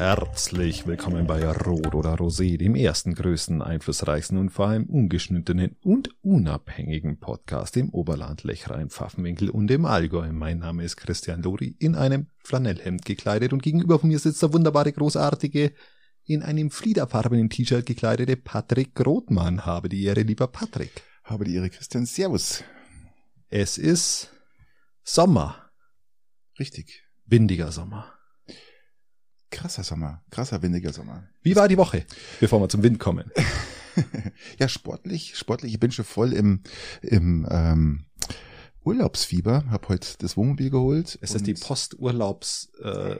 Herzlich willkommen bei Rot oder Rosé, dem ersten, größten, einflussreichsten und vor allem ungeschnittenen und unabhängigen Podcast im Oberland, Lechrein, Pfaffenwinkel und im Allgäu. Mein Name ist Christian Lori, in einem Flanellhemd gekleidet und gegenüber von mir sitzt der wunderbare, großartige, in einem fliederfarbenen T-Shirt gekleidete Patrick Rothmann. Habe die Ehre, lieber Patrick. Habe die Ehre, Christian. Servus. Es ist Sommer. Richtig. Windiger Sommer. Krasser Sommer, krasser windiger Sommer. Wie war die Woche, bevor wir zum Wind kommen? ja, sportlich, sportlich. Ich bin schon voll im, im ähm, Urlaubsfieber. Hab heute das Wohnmobil geholt. Es ist die Posturlaubs äh,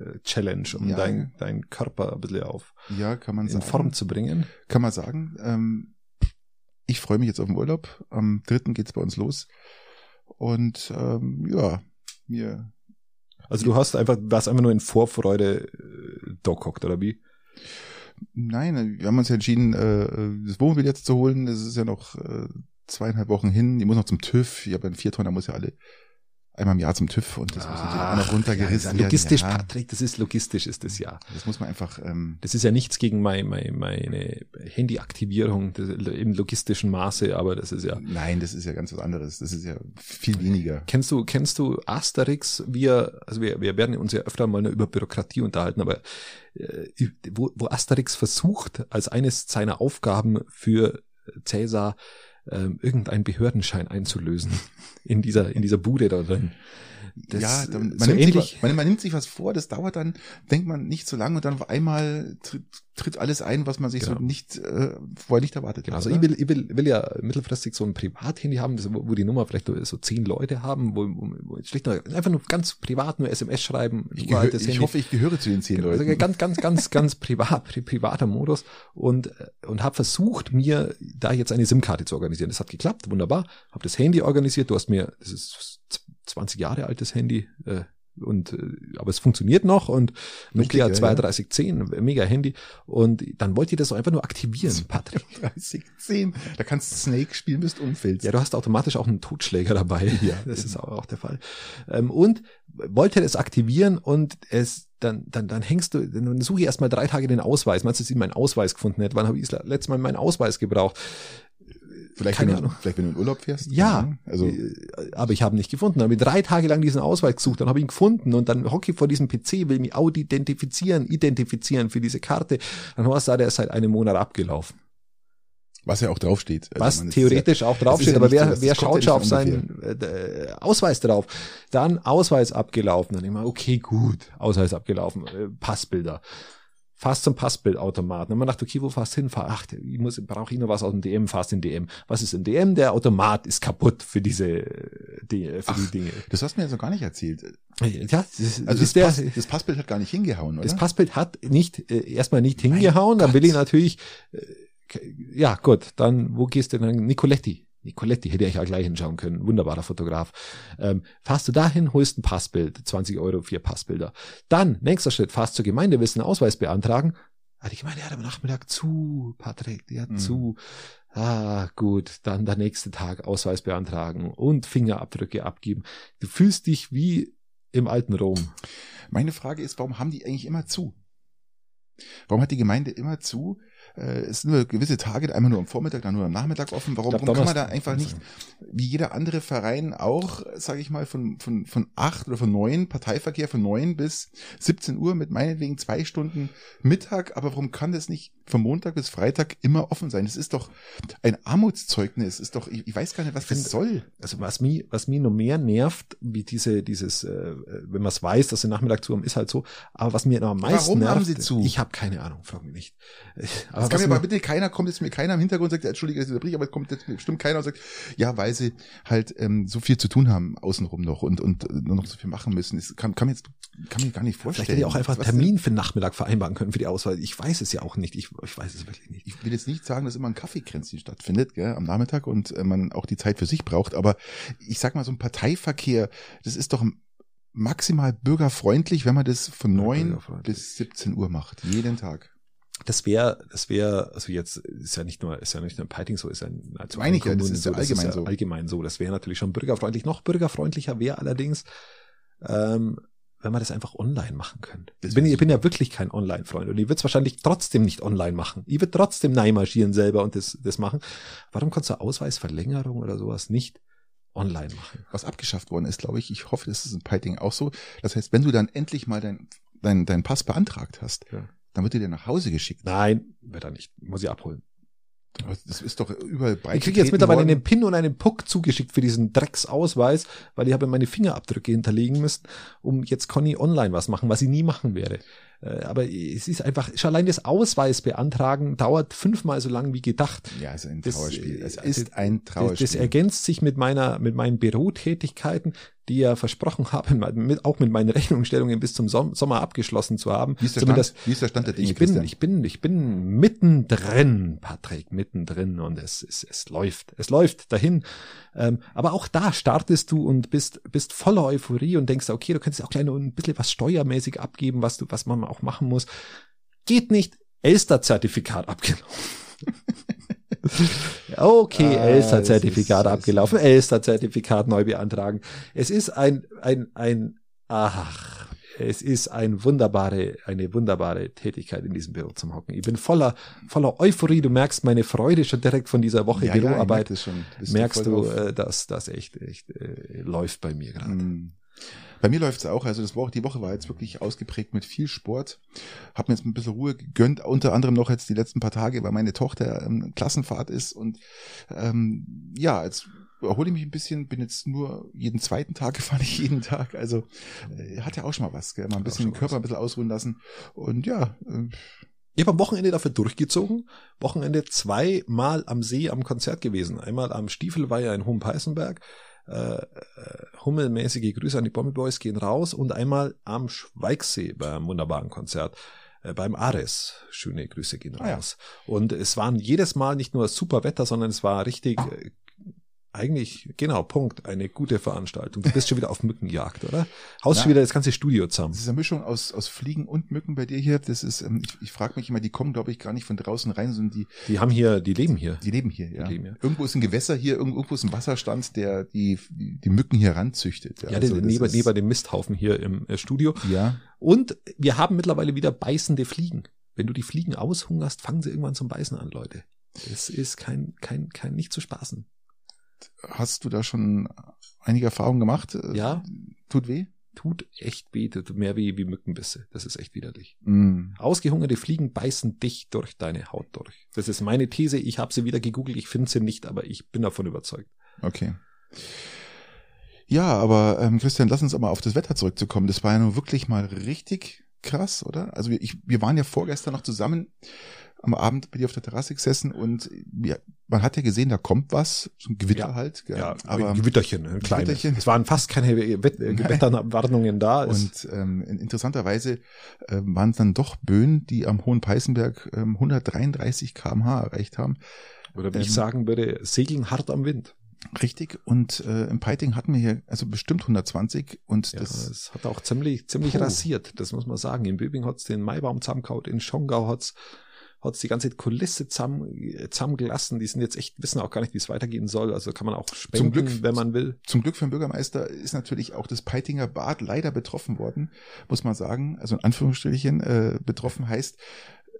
äh, um ja. deinen dein Körper ein bisschen auf ja, kann man in sagen. Form zu bringen. Kann man sagen. Ähm, ich freue mich jetzt auf den Urlaub. Am dritten geht's bei uns los. Und ähm, ja, mir also du hast einfach, warst einfach nur in Vorfreude äh, dockhockt, oder wie? Nein, wir haben uns ja entschieden, äh, das Wohnmobil jetzt zu holen. Das ist ja noch äh, zweieinhalb Wochen hin. Ich muss noch zum TÜV. Ich habe einen Viertonner, muss ja alle einmal im Jahr zum TÜV und das muss natürlich auch noch runtergerissen ja, Logistisch, werden. Patrick, das ist logistisch, ist das ja. Das muss man einfach. Ähm, das ist ja nichts gegen mein, mein, meine Handyaktivierung im logistischen Maße, aber das ist ja. Nein, das ist ja ganz was anderes. Das ist ja viel weniger. Kennst du, kennst du Asterix? Wir, also wir, wir werden uns ja öfter mal nur über Bürokratie unterhalten, aber äh, wo, wo Asterix versucht, als eines seiner Aufgaben für Cäsar ähm, irgendeinen Behördenschein einzulösen in dieser in dieser Bude da drin. Das, ja, dann, man, so nimmt ähnlich, sich, man, man, nimmt sich was vor, das dauert dann, denkt man nicht so lange und dann auf einmal tritt, tritt alles ein, was man sich genau. so nicht äh, vorher nicht erwartet genau. hat. Also ich will, ich will, will ja mittelfristig so ein Privathandy haben, wo die Nummer vielleicht so zehn Leute haben, wo, wo, wo schlicht nur, einfach nur ganz privat nur SMS schreiben. Ich, gehör, ich hoffe, ich gehöre zu den zehn genau, Leuten. Also ganz, ganz, ganz, ganz privat, pri privater Modus und und habe versucht, mir da jetzt eine SIM-Karte zu organisieren. Das hat geklappt, wunderbar. Habe das Handy organisiert. Du hast mir, das ist 20 Jahre altes Handy, äh, und äh, aber es funktioniert noch und Nokia Richtig, 3210, ja. mega Handy und dann wollt ihr das einfach nur aktivieren, Patrick. 3210, da kannst du Snake spielen, bis du umfällst. Ja, du hast automatisch auch einen Totschläger dabei. Ja, das ist auch der Fall. Ähm, und wollte das aktivieren und es dann dann dann hängst du dann suche ich erstmal drei Tage den Ausweis. Meinst du, dass ich meinen Ausweis gefunden hätte? Wann habe ich das letzte Mal meinen Ausweis gebraucht? Vielleicht, Keine wenn du, vielleicht wenn du in Urlaub fährst? Ja, also äh, aber ich habe ihn nicht gefunden. Dann habe ich drei Tage lang diesen Ausweis gesucht, dann habe ich ihn gefunden und dann hocke ich vor diesem PC, will mich identifizieren, identifizieren für diese Karte. Dann hast du, der ist seit einem Monat abgelaufen. Was ja auch draufsteht. Also Was theoretisch ja, auch draufsteht, ja aber wer, so, wer schaut schon auf seinen äh, Ausweis drauf? Dann Ausweis abgelaufen. Dann immer, okay, gut, Ausweis abgelaufen, äh, Passbilder fast zum Passbildautomaten. Und man dachte, okay, wo fast hin? Ach, ich muss, brauche ich noch was aus dem DM, fast in DM. Was ist in DM? Der Automat ist kaputt für diese, die, für Ach, die Dinge. Das hast du mir ja so gar nicht erzählt. Ja, das, also das, der, Pass, das, Passbild hat gar nicht hingehauen, oder? Das Passbild hat nicht, äh, erstmal nicht hingehauen, dann will ich natürlich, äh, ja, gut, dann, wo gehst du denn? Nicoletti. Nicoletti hätte ich ja gleich hinschauen können. Wunderbarer Fotograf. Ähm, fahrst du dahin, holst ein Passbild, 20 Euro, vier Passbilder. Dann, nächster Schritt, fahrst zur Gemeinde, willst einen Ausweis beantragen. Ah, die Gemeinde hat am Nachmittag zu, Patrick, die hat mhm. zu. Ah, gut, dann der nächste Tag Ausweis beantragen und Fingerabdrücke abgeben. Du fühlst dich wie im alten Rom. Meine Frage ist, warum haben die eigentlich immer zu? Warum hat die Gemeinde immer zu? Äh, es sind nur gewisse Tage, einmal nur am Vormittag, dann nur am Nachmittag offen. Warum, glaub, warum kann man da einfach nicht, wie jeder andere Verein auch, sage ich mal, von, von, von acht oder von neun, Parteiverkehr von neun bis 17 Uhr mit meinetwegen zwei Stunden Mittag, aber warum kann das nicht von Montag bis Freitag immer offen sein? Das ist doch ein Armutszeugnis, ist doch, ich, ich weiß gar nicht, was das soll. Also was mich, was mich noch mehr nervt, wie diese, dieses, äh, wenn man es weiß, dass sie Nachmittag zu haben, ist halt so, aber was mir noch am meisten Warum nervt, haben sie zu? ich habe keine Ahnung, frag mich nicht. Aber das kann mir aber bitte keiner, kommt jetzt mir keiner im Hintergrund und sagt, entschuldige, das ist Brief, aber es kommt jetzt bestimmt keiner und sagt, ja, weil sie halt ähm, so viel zu tun haben außenrum noch und, und nur noch so viel machen müssen. Das kann, kann mir jetzt kann mir gar nicht vorstellen. Vielleicht hätte ich auch einfach einen Termin für den Nachmittag vereinbaren können für die Auswahl. Ich weiß es ja auch nicht. Ich, ich weiß es wirklich nicht. Ich will jetzt nicht sagen, dass immer ein Kaffeekränzchen stattfindet gell, am Nachmittag und äh, man auch die Zeit für sich braucht, aber ich sag mal, so ein Parteiverkehr, das ist doch maximal bürgerfreundlich, wenn man das von neun bis 17 Uhr macht, jeden Tag das wäre, das wäre, also jetzt ist ja nicht nur, ist ja nicht nur ein Piting so, ist ja also meine ich ja, das ist ja allgemein ist ja so. Allgemein so. Das wäre natürlich schon bürgerfreundlich. Noch bürgerfreundlicher wäre allerdings, ähm, wenn man das einfach online machen könnte. Ich bin, ich bin ja wirklich kein Online-Freund und ich würde es wahrscheinlich trotzdem nicht online machen. Ich würde trotzdem neimarschieren selber und das, das machen. Warum kannst du Ausweisverlängerung oder sowas nicht online machen? Was abgeschafft worden ist, glaube ich, ich hoffe, das ist in Piting auch so. Das heißt, wenn du dann endlich mal dein, dein, dein Pass beantragt hast, ja. dann wird dir nach Hause geschickt. Nein, wird er nicht. Muss ich abholen. Das ist doch überall bei. Ich kriege jetzt mittlerweile worden. einen Pin und einen Puck zugeschickt für diesen Drecksausweis, weil ich habe meine Fingerabdrücke hinterlegen müssen, um jetzt Conny online was machen, was ich nie machen werde. Äh, aber es ist einfach, schon allein das Ausweis beantragen dauert fünfmal so lang wie gedacht. Ja, es ist ein Trauerspiel. Das, es ist ein Trauerspiel. Das, das ergänzt sich mit meiner, mit meinen Bürotätigkeiten, die ja versprochen haben, mit, auch mit meinen Rechnungsstellungen bis zum Sommer abgeschlossen zu haben. Wie ist der, Stand, wie ist der Stand der Dinge, ich bin, ich bin, ich bin mittendrin, Patrick, mittendrin und es, es, es läuft, es läuft dahin. Ähm, aber auch da startest du und bist, bist voller Euphorie und denkst, okay, du könntest auch gleich noch ein bisschen was steuermäßig abgeben, was du, was man auch machen muss. Geht nicht, Elster-Zertifikat abgelaufen. okay, ah, Elster-Zertifikat abgelaufen, Elster-Zertifikat neu beantragen. Es ist ein, ein, ein, ach, es ist ein wunderbare, eine wunderbare Tätigkeit in diesem Büro zum Hocken. Ich bin voller, voller Euphorie. Du merkst meine Freude schon direkt von dieser Woche ja, Büroarbeit. Ja, merkst du, äh, dass das echt, echt äh, läuft bei mir gerade. Mm. Bei mir läuft's auch. Also das Woche, die Woche war jetzt wirklich ausgeprägt mit viel Sport. Hab mir jetzt ein bisschen Ruhe gegönnt, unter anderem noch jetzt die letzten paar Tage, weil meine Tochter ähm, Klassenfahrt ist und ähm, ja, jetzt erhole ich mich ein bisschen, bin jetzt nur jeden zweiten Tag gefahren, nicht jeden Tag. Also äh, hat ja auch schon mal was, gell? mal ein bisschen den Körper was. ein bisschen ausruhen lassen. Und ja, äh, ich habe am Wochenende dafür durchgezogen. Wochenende zweimal am See am Konzert gewesen. Einmal am Stiefelweiher in Hohenpeißenberg äh, äh, hummelmäßige Grüße an die Bombe Boys gehen raus und einmal am Schweigsee beim wunderbaren Konzert äh, beim Ares. Schöne Grüße gehen raus. Ah, ja. Und es waren jedes Mal nicht nur super Wetter, sondern es war richtig äh, eigentlich, genau, Punkt, eine gute Veranstaltung. Du bist schon wieder auf Mückenjagd, oder? Haust schon wieder das ganze Studio zusammen. Das ist eine Mischung aus, aus Fliegen und Mücken bei dir hier. Das ist, ähm, ich, ich frage mich immer, die kommen, glaube ich, gar nicht von draußen rein, sondern die. Die haben hier, die leben hier. Die leben hier, ja. Leben hier. Irgendwo ist ein Gewässer hier, irgendwo ist ein Wasserstand, der die, die Mücken hier ranzüchtet. Ja, ja also neben, neben dem Misthaufen hier im äh, Studio. Ja. Und wir haben mittlerweile wieder beißende Fliegen. Wenn du die Fliegen aushungerst, fangen sie irgendwann zum Beißen an, Leute. Es ist kein, kein, kein nicht zu spaßen. Hast du da schon einige Erfahrungen gemacht? Ja. Tut weh? Tut echt weh, tut mehr weh wie Mückenbisse. Das ist echt widerlich. Mm. Ausgehungerte Fliegen beißen dich durch deine Haut durch. Das ist meine These. Ich habe sie wieder gegoogelt. Ich finde sie nicht, aber ich bin davon überzeugt. Okay. Ja, aber ähm, Christian, lass uns aber auf das Wetter zurückzukommen. Das war ja nur wirklich mal richtig krass, oder? Also wir, ich, wir waren ja vorgestern noch zusammen am Abend bin ich auf der Terrasse gesessen und ja, man hat ja gesehen, da kommt was, so ein Gewitter ja, halt. Gell? Ja, aber ein Gewitterchen, ein kleines. Gewitterchen. Es waren fast keine Gewitterwarnungen da. Und ähm, interessanterweise äh, waren es dann doch Böen, die am Hohen Peißenberg ähm, 133 kmh erreicht haben. Oder wie ähm, ich sagen würde, segeln hart am Wind. Richtig. Und äh, im Piting hatten wir hier also bestimmt 120 und ja, das, das hat auch ziemlich ziemlich rasiert. Das muss man sagen. In Böbing hat's den Maibaum zusammengehaut, in Schongau hat's hat die ganze Kulisse zusammen, zusammengelassen. Die sind jetzt echt, wissen auch gar nicht, wie es weitergehen soll. Also kann man auch spenden, Glück, wenn man will. Zum Glück für den Bürgermeister ist natürlich auch das Peitinger Bad leider betroffen worden, muss man sagen. Also in Anführungsstrichen äh, betroffen heißt,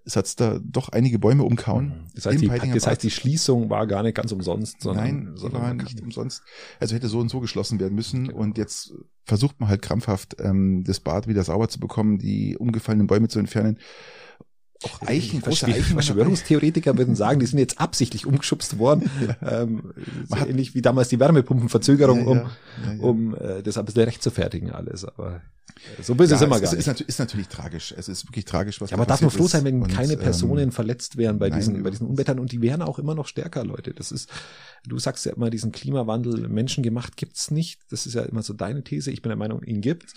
es hat da doch einige Bäume umkauen. Mhm. Das heißt, die, das heißt, die Schließung war gar nicht ganz umsonst, sondern, Nein, sondern war nicht umsonst. Also hätte so und so geschlossen werden müssen. Genau. Und jetzt versucht man halt krampfhaft, ähm, das Bad wieder sauber zu bekommen, die umgefallenen Bäume zu entfernen auch Eichen, große Eichen. Verschwörungstheoretiker würden sagen, die sind jetzt absichtlich umgeschubst worden. ja. ähm, so ähnlich wie damals die Wärmepumpenverzögerung, um, ja, ja, um äh, das ein bisschen recht zu fertigen alles. Aber äh, so böse ja, ist immer gar ist, nicht. Ist, ist, natürlich tragisch. Es ist wirklich tragisch, was ja, aber darf man froh sein, wenn und, keine Personen ähm, verletzt wären bei nein, diesen, bei diesen Unwettern und die wären auch immer noch stärker, Leute. Das ist, du sagst ja immer, diesen Klimawandel menschengemacht gibt's nicht. Das ist ja immer so deine These. Ich bin der Meinung, ihn gibt's.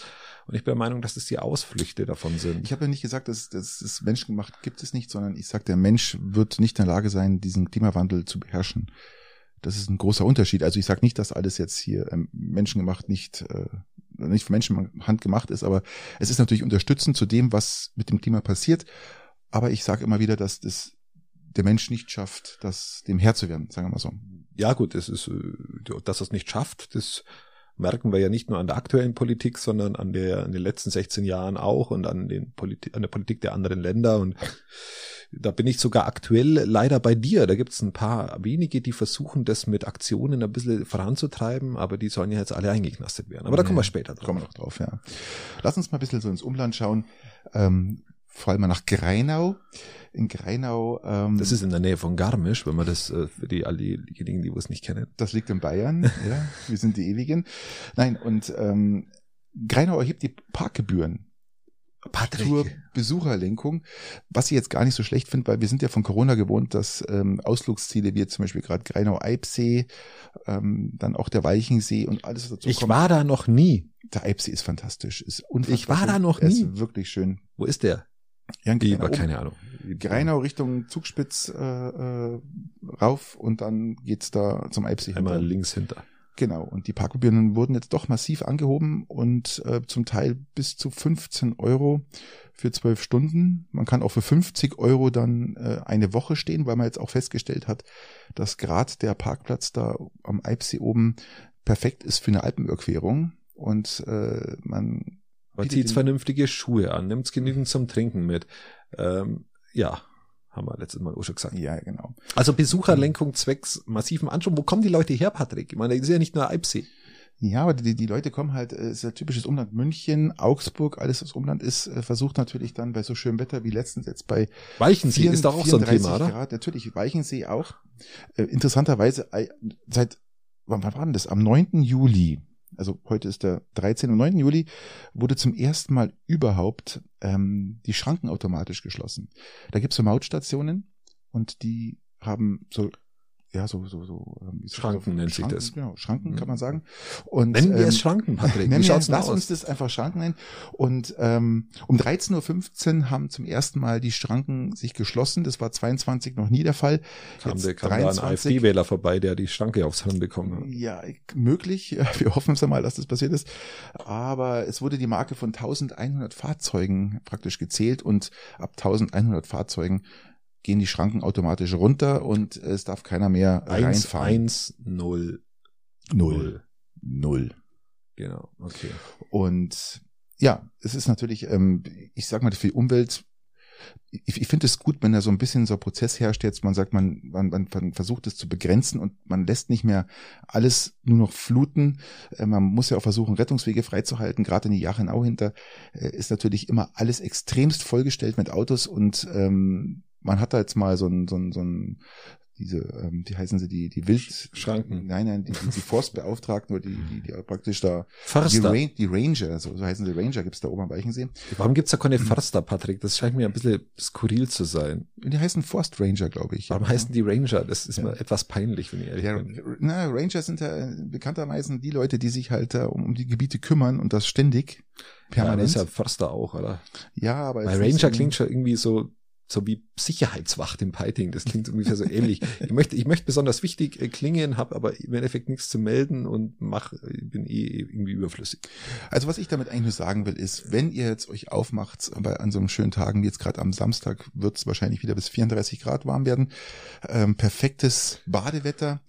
Und ich bin der Meinung, dass es die Ausflüchte davon sind. Ich habe ja nicht gesagt, dass, dass es menschengemacht gibt es nicht, sondern ich sage, der Mensch wird nicht in der Lage sein, diesen Klimawandel zu beherrschen. Das ist ein großer Unterschied. Also ich sage nicht, dass alles jetzt hier ähm, menschengemacht nicht äh, nicht von Menschenhand gemacht ist, aber es ist natürlich unterstützend zu dem, was mit dem Klima passiert. Aber ich sage immer wieder, dass das der Mensch nicht schafft, das dem Herr zu werden, sagen wir mal so. Ja gut, das ist, äh, dass er es nicht schafft, das merken wir ja nicht nur an der aktuellen Politik, sondern an der, an den letzten 16 Jahren auch und an den Politik, an der Politik der anderen Länder und da bin ich sogar aktuell leider bei dir. Da gibt es ein paar wenige, die versuchen, das mit Aktionen ein bisschen voranzutreiben, aber die sollen ja jetzt alle eingeknastet werden. Aber da kommen wir später drauf. Kommen wir noch drauf, ja. Lass uns mal ein bisschen so ins Umland schauen. Ähm, vor allem mal nach Greinau. In Greinau. Ähm, das ist in der Nähe von Garmisch, wenn man das äh, für die all diejenigen, die es nicht kennen. Das liegt in Bayern. ja, wir sind die Ewigen. Nein, und ähm, Greinau erhebt die Parkgebühren. Patrick. zur Besucherlenkung, was ich jetzt gar nicht so schlecht finde, weil wir sind ja von Corona gewohnt, dass ähm, Ausflugsziele wie zum Beispiel gerade Greinau-Eibsee, ähm, dann auch der Weichensee und alles dazu ich kommt. Ich war da noch nie. Der Eibsee ist fantastisch, ist unfassbar. Ich war schön. da noch nie. Ist wirklich schön. Wo ist der? Ja, Greinau, keine Ahnung. Greinau Richtung Zugspitz äh, äh, rauf und dann geht's da zum Eibsee. Einmal hinter. links hinter. Genau, und die Parkgebühren wurden jetzt doch massiv angehoben und äh, zum Teil bis zu 15 Euro für zwölf Stunden. Man kann auch für 50 Euro dann äh, eine Woche stehen, weil man jetzt auch festgestellt hat, dass gerade der Parkplatz da am Eibsee oben perfekt ist für eine Alpenüberquerung und äh, man man zieht vernünftige Schuhe an, nimmt genügend zum Trinken mit. Ähm, ja, haben wir letztes Mal auch schon gesagt. Ja, genau. Also Besucherlenkung zwecks massiven Anschub. Wo kommen die Leute her, Patrick? Ich meine, das ist ja nicht nur Eibsee. Ja, aber die, die Leute kommen halt, es äh, ist ja typisches Umland München, Augsburg, alles was Umland ist, äh, versucht natürlich dann bei so schönem Wetter wie letztens jetzt bei Weichensee 4, ist doch auch so ein Thema, oder? Grad, natürlich, Weichensee auch. Äh, interessanterweise, seit, wann war denn das? Am 9. Juli also heute ist der 13. und 9. Juli, wurde zum ersten Mal überhaupt ähm, die Schranken automatisch geschlossen. Da gibt's so Mautstationen und die haben so ja, so, so, so, ähm, Schranken so, nennt Schranken, sich das. Genau, Schranken kann man mhm. sagen. Und, nennen wir ähm, es Schranken, Patrick. Nennen wir, lass uns das einfach Schranken nennen. Und ähm, um 13.15 Uhr haben zum ersten Mal die Schranken sich geschlossen. Das war 22 noch nie der Fall. Kam, Jetzt der, kam 23, da ein AfD-Wähler vorbei, der die Schranke aufs Hirn bekommen hat. Ja, möglich. Wir hoffen es mal, dass das passiert ist. Aber es wurde die Marke von 1100 Fahrzeugen praktisch gezählt und ab 1100 Fahrzeugen gehen die Schranken automatisch runter und es darf keiner mehr reinfahren. 1, 0, 0. 0. Genau, okay. Und ja, es ist natürlich, ähm, ich sag mal, für die Umwelt ich, ich finde es gut, wenn da so ein bisschen so ein Prozess herrscht, jetzt man sagt, man, man, man versucht es zu begrenzen und man lässt nicht mehr alles nur noch fluten. Äh, man muss ja auch versuchen, Rettungswege freizuhalten. Gerade in die Jachenau hinter äh, ist natürlich immer alles extremst vollgestellt mit Autos und ähm, man hat da jetzt mal so ein, so ein, so ein diese, ähm, wie heißen sie, die, die Wildschranken. Nein, nein, die, die, die Forstbeauftragten oder die, die, die praktisch da. Förster. Die, Ra die Ranger, so, so heißen sie Ranger, gibt's da oben am Weichensee. Warum gibt's da keine Förster, Patrick? Das scheint mir ein bisschen skurril zu sein. Die heißen Forst Ranger, glaube ich. Warum ja. heißen die Ranger? Das ist ja. mir etwas peinlich, wenn ich ehrlich ja, bin. Na, Ranger sind ja bekannterweise die Leute, die sich halt uh, um, um die Gebiete kümmern und das ständig. Permanent. Ja, das ist ja Förster auch, oder? Ja, aber. Weil Ranger klingt schon irgendwie so so wie Sicherheitswacht im Piting. Das klingt ungefähr so ähnlich. Ich möchte, ich möchte besonders wichtig äh, klingen, habe aber im Endeffekt nichts zu melden und mach, bin eh irgendwie überflüssig. Also was ich damit eigentlich nur sagen will, ist, wenn ihr jetzt euch aufmacht, bei an so einem schönen Tagen wie jetzt gerade am Samstag, wird es wahrscheinlich wieder bis 34 Grad warm werden. Ähm, perfektes Badewetter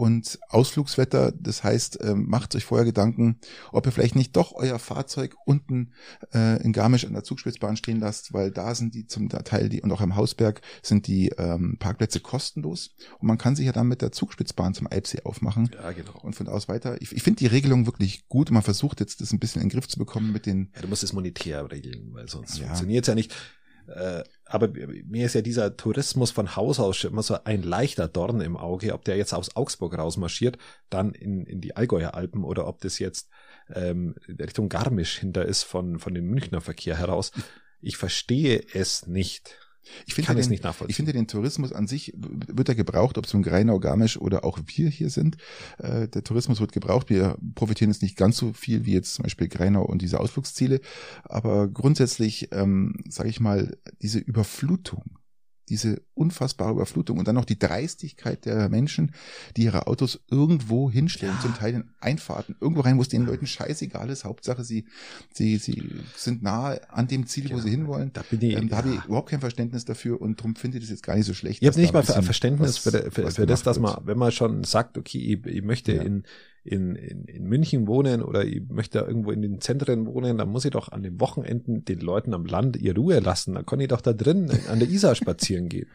und Ausflugswetter. Das heißt, ähm, macht euch vorher Gedanken, ob ihr vielleicht nicht doch euer Fahrzeug unten äh, in Garmisch an der Zugspitzbahn stehen lasst, weil da sind die zum Teil die und auch am Hausberg sind die ähm, Parkplätze kostenlos und man kann sich ja dann mit der Zugspitzbahn zum Alpsee aufmachen. Ja, genau. Und von aus weiter. Ich, ich finde die Regelung wirklich gut. Man versucht jetzt das ein bisschen in den Griff zu bekommen mit den. Ja, du musst es monetär regeln, weil sonst ja. funktioniert es ja nicht. Äh, aber mir ist ja dieser Tourismus von Haus aus immer so ein leichter Dorn im Auge, ob der jetzt aus Augsburg rausmarschiert, dann in, in die Allgäuer Alpen oder ob das jetzt ähm, Richtung Garmisch hinter ist von, von dem Münchner Verkehr heraus. Ich verstehe es nicht. Ich finde den, nicht nachvollziehen. Ich finde den Tourismus an sich wird er gebraucht, ob es nun Greinau, Garmisch oder auch wir hier sind. Äh, der Tourismus wird gebraucht. Wir profitieren jetzt nicht ganz so viel wie jetzt zum Beispiel Greinau und diese Ausflugsziele. Aber grundsätzlich, ähm, sage ich mal, diese Überflutung diese unfassbare Überflutung und dann noch die Dreistigkeit der Menschen, die ihre Autos irgendwo hinstellen, ja. zum Teil in Einfahrten, irgendwo rein, wo es den Leuten scheißegal ist. Hauptsache, sie, sie, sie sind nahe an dem Ziel, wo ja, sie hinwollen. Da, bin ich, ähm, da habe ich überhaupt kein Verständnis dafür und darum finde ich das jetzt gar nicht so schlecht. Ich habe nicht mal Verständnis was, für, für, für das, dass man, wenn man schon sagt, okay, ich, ich möchte in in, in, in München wohnen oder ich möchte irgendwo in den Zentren wohnen, dann muss ich doch an den Wochenenden den Leuten am Land ihr Ruhe lassen. Dann kann ich doch da drin an der Isar spazieren gehen.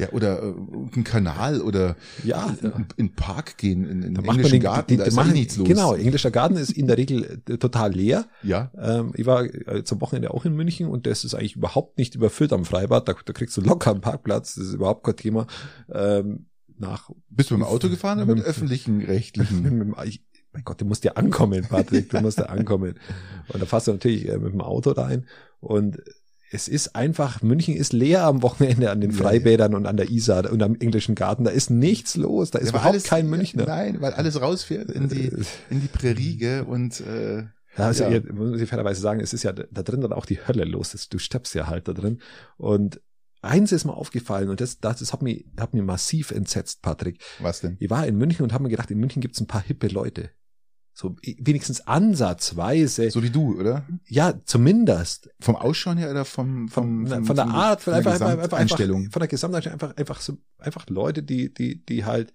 Ja, oder äh, ein Kanal oder ja, in, in Park gehen, in, in englischen den, Garten, die, da ist machen, eh nichts los. Genau, englischer Garten ist in der Regel äh, total leer. Ja. Ähm, ich war äh, zum Wochenende auch in München und das ist eigentlich überhaupt nicht überfüllt am Freibad. Da, da kriegst du locker einen Parkplatz, das ist überhaupt kein Thema. Ähm, nach Bist du mit dem Auto gefahren oder mit öffentlichen, rechtlichen? ich, mein Gott, du musst ja ankommen, Patrick, du musst ja ankommen. Und da fährst du natürlich äh, mit dem Auto rein und es ist einfach, München ist leer am Wochenende an den Freibädern und an der Isar und am englischen Garten. Da ist nichts los. Da ist ja, überhaupt alles, kein Münchner. Nein, weil alles rausfährt in die, in die Prärie und äh, ja, also ja. muss ich fairerweise sagen, es ist ja da drin dann auch die Hölle los. Du stirbst ja halt da drin. Und eins ist mir aufgefallen und das, das, das hat mich, hat mich massiv entsetzt, Patrick. Was denn? Ich war in München und habe mir gedacht, in München gibt's ein paar hippe Leute. So wenigstens ansatzweise. So wie du, oder? Ja, zumindest. Vom Ausschauen her oder vom, vom, vom von der vom, Art, von, einfach, einfach, einfach, Einstellung. von der Gesamteinstellung einfach, einfach so, einfach Leute, die, die, die halt,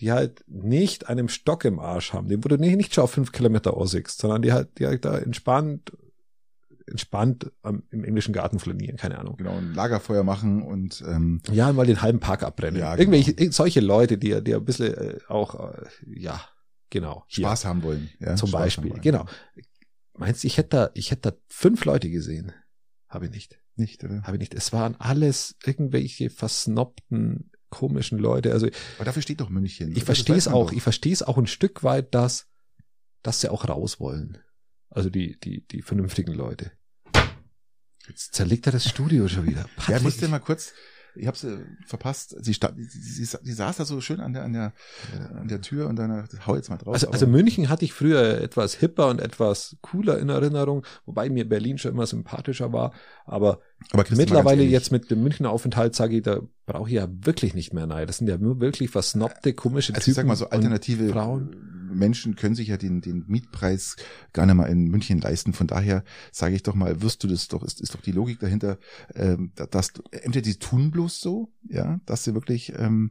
die halt nicht einen Stock im Arsch haben, den wo du nicht, nicht schon auf fünf Kilometer aussickst, sondern die halt, die halt da entspannt, entspannt am, im englischen Garten flanieren, keine Ahnung. Genau, ein Lagerfeuer machen und ähm, ja, mal den halben Park abbrennen. Ja, genau. Irgendwelche solche Leute, die, die ein bisschen äh, auch, äh, ja, Genau. Hier. Spaß haben wollen. Ja, Zum Spaß Beispiel. Genau. Meinst du, ich hätte da, ich hätte da fünf Leute gesehen? Habe ich nicht. Nicht, oder? Habe ich nicht. Es waren alles irgendwelche versnobten, komischen Leute. Also. Aber dafür steht doch München. Ich verstehe es auch. Doch. Ich verstehe es auch ein Stück weit, dass, dass sie auch raus wollen. Also die, die, die vernünftigen Leute. Jetzt zerlegt er das Studio schon wieder. Patrick. Ja, musste mal kurz, ich habe sie verpasst. Sie, sta sie, sie, sie saß da so schön an der, an der, an der Tür und dann hau jetzt mal drauf. Also, also München hatte ich früher etwas hipper und etwas cooler in Erinnerung, wobei mir Berlin schon immer sympathischer war. Aber, aber mittlerweile jetzt mit dem Münchner Aufenthalt sage ich, da brauche ich ja wirklich nicht mehr nein. Das sind ja nur wirklich versnobte, komische also Typen. Ich sag mal so alternative Frauen. Menschen können sich ja den, den Mietpreis gar nicht mal in München leisten. Von daher sage ich doch mal, wirst du das doch, ist, ist doch die Logik dahinter, ähm, dass entweder die tun bloß so, ja, dass sie wirklich ähm,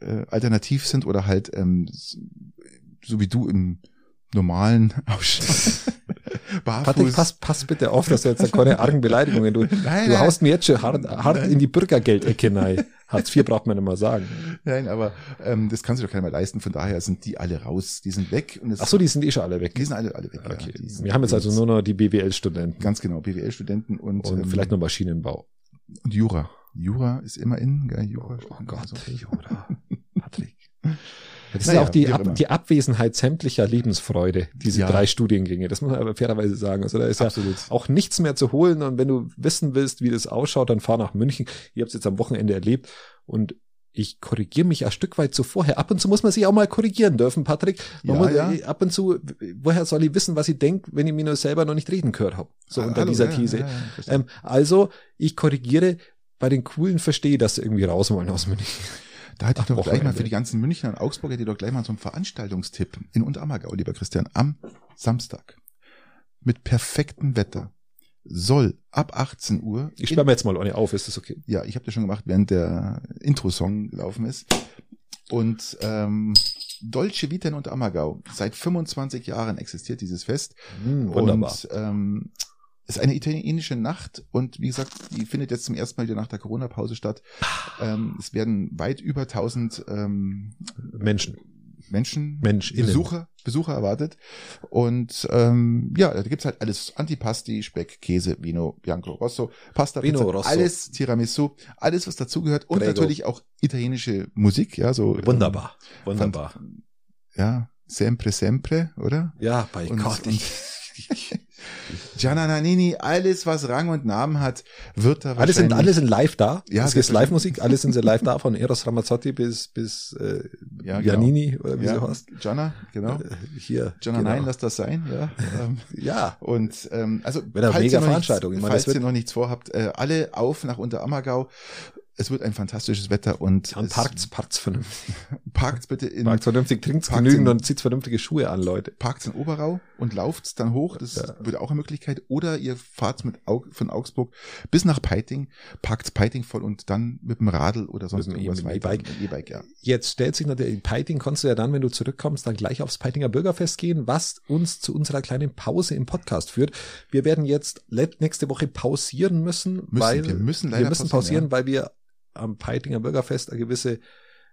äh, alternativ sind oder halt ähm, so wie du im normalen Ausschau. Barfuß. Patrick, pass, pass bitte auf, dass du jetzt keine argen Beleidigungen, du, nein, du haust mir jetzt schon hart, hart in die Bürgergeldecke rein. Hartz IV braucht man immer sagen. Nein, aber ähm, das kann sich doch keiner mehr leisten, von daher sind die alle raus, die sind weg. Und Ach so, die sind eh schon alle weg. Die sind alle, alle weg. Okay. Ja, Wir haben jetzt also nur noch die BWL-Studenten. Ganz genau, BWL-Studenten und, und ähm, vielleicht noch Maschinenbau. Und Jura. Jura ist immer in, gell? Jura. Oh, oh Gott, so. Jura. Patrick. Das naja, ist ja auch die, Ab, die Abwesenheit sämtlicher Lebensfreude, diese ja. drei Studiengänge. Das muss man aber fairerweise sagen. Also da ist Absolut. ja auch nichts mehr zu holen. Und wenn du wissen willst, wie das ausschaut, dann fahr nach München. Ich habe es jetzt am Wochenende erlebt und ich korrigiere mich ein Stück weit zuvor. Ab und zu muss man sich auch mal korrigieren dürfen, Patrick. Man ja, muss, ja. Äh, ab und zu, woher soll ich wissen, was ich denke, wenn ich mir nur selber noch nicht reden gehört habe? So ah, unter hallo, dieser ja, These. Ähm, also, ich korrigiere, bei den Coolen verstehe, dass sie irgendwie raus wollen aus München. Da hätte ich doch Wochenende. gleich mal für die ganzen Münchner und Augsburger, hätte ich doch gleich mal so einen Veranstaltungstipp in Unterammergau, lieber Christian, am Samstag. Mit perfektem Wetter soll ab 18 Uhr. Ich sperre mir jetzt mal ohne auf, ist das okay? Ja, ich habe das schon gemacht, während der Intro-Song gelaufen ist. Und ähm, Dolce Vita in Unterammergau. Seit 25 Jahren existiert dieses Fest. Mm, wunderbar. Und ähm, ist eine italienische Nacht und wie gesagt, die findet jetzt zum ersten Mal wieder nach der Corona-Pause statt. Ähm, es werden weit über 1000 ähm, Menschen. Menschen, Mensch, Besucher, Besucher erwartet. Und ähm, ja, da gibt's halt alles Antipasti, Speck, Käse, Vino, Bianco Rosso, Pasta, Vino Pizza, Rosso. alles Tiramisu, alles was dazugehört und Prego. natürlich auch italienische Musik, ja, so wunderbar, ähm, wunderbar. Fand, ja, sempre sempre, oder? Ja, bei und, Gott. Und, Gianna Nannini, alles was Rang und Namen hat, wird da Alle sind, alle sind live da. Ja, es ist Live-Musik, alle sind sie live da, von Eros Ramazzotti bis, bis äh, ja, genau. Janini oder wie ja, sie heißt. Gianna, genau. Äh, hier. Gianna, genau. nein, lass das sein, ja. Ähm, ja. Und ähm, also Wenn falls, mega ihr, noch nichts, falls ihr noch nichts vorhabt, äh, alle auf nach Unterammergau es wird ein fantastisches Wetter und. und parkt's, parkt's vernünftig. Parkt's bitte in. Parkt's vernünftig, trinkt's genügend und zieht's vernünftige Schuhe an, Leute. Parkt's in Oberau und lauft's dann hoch. Das ja. würde auch eine Möglichkeit. Oder ihr fahrt mit Aug von Augsburg bis nach Peiting, parkt's Peiting voll und dann mit dem Radl oder sonst mit irgendwas weiter. E-Bike. ja. Jetzt stellt sich natürlich, Peiting konntest du ja dann, wenn du zurückkommst, dann gleich aufs Peitinger Bürgerfest gehen, was uns zu unserer kleinen Pause im Podcast führt. Wir werden jetzt nächste Woche pausieren müssen, müssen weil wir müssen leider wir müssen pausieren, ja. weil wir am Peitinger Bürgerfest eine gewisse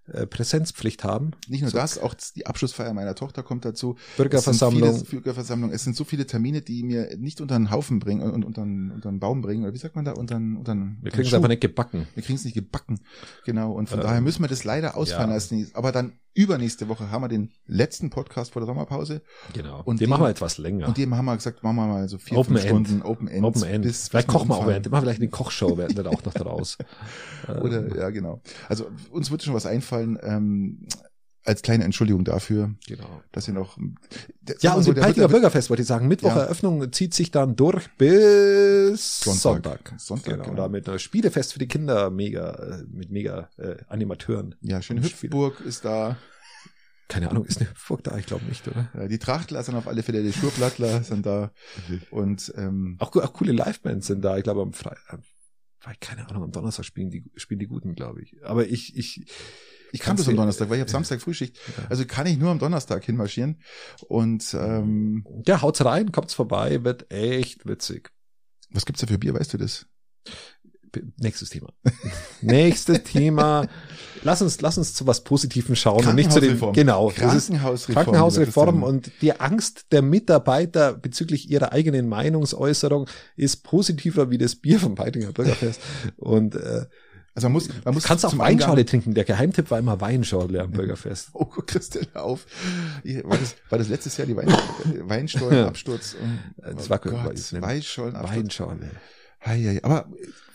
äh, Präsenzpflicht haben. Nicht nur so, das, auch die Abschlussfeier meiner Tochter kommt dazu. Bürgerversammlung. Es Bürgerversammlung. Es sind so viele Termine, die mir nicht unter den Haufen bringen und unter, unter den Baum bringen. Oder wie sagt man da? Unter, unter Wir kriegen es einfach nicht gebacken. Wir kriegen es nicht gebacken. Genau. Und von ähm, daher müssen wir das leider ausfallen ja. lassen. Aber dann übernächste Woche haben wir den letzten Podcast vor der Sommerpause. Genau. Und den, den machen wir etwas länger. Und dem haben wir gesagt, machen wir mal so vier, Open fünf End. Stunden Open End. Open End. Bis, vielleicht kochen wir auch während, machen wir vielleicht eine Kochshow werden dann auch noch daraus. Oder, ja, genau. Also uns wird schon was einfallen. Ähm, als kleine Entschuldigung dafür, genau. dass ihr noch. Ja, und so, die Peitinger Bürgerfest wollte ich sagen. Mittwocheröffnung ja. zieht sich dann durch bis Sonntag. Sonntag. Sonntag genau. genau. Da mit einer Spielefest für die Kinder, mega, äh, mit mega äh, Animateuren. Ja, schöne Hüpfburg ist da. Keine Ahnung, ist eine Hüpfburg da? Ich glaube nicht, oder? Ja, die Trachtler sind auf alle Fälle, die Schurblattler sind da. Und ähm, auch, auch coole Livebands sind da. Ich glaube am Freitag, keine Ahnung, am Donnerstag spielen die, spielen die Guten, glaube ich. Aber ich, ich, ich kann das am Donnerstag, weil ich habe Samstag Frühschicht. Also kann ich nur am Donnerstag hinmarschieren. Und ähm, ja, haut's rein, kommt's vorbei, wird echt witzig. Was gibt's da für Bier, weißt du das? Nächstes Thema. Nächstes Thema. Lass uns, lass uns zu was Positivem schauen und nicht zu dem, genau. Krankenhausreform. Krankenhausreform und die Angst der Mitarbeiter bezüglich ihrer eigenen Meinungsäußerung ist positiver wie das Bier vom Peitinger Bürgerfest. Und, äh, also man muss, man muss kannst auch Weinschorle trinken. Der Geheimtipp war immer Weinschorle am Bürgerfest. Oh, Christian, auf. War das, war das letztes Jahr die Wein, Weinstollenabsturz? das war oh Gott, Weinschollenabsturz. Weinschorle. Aber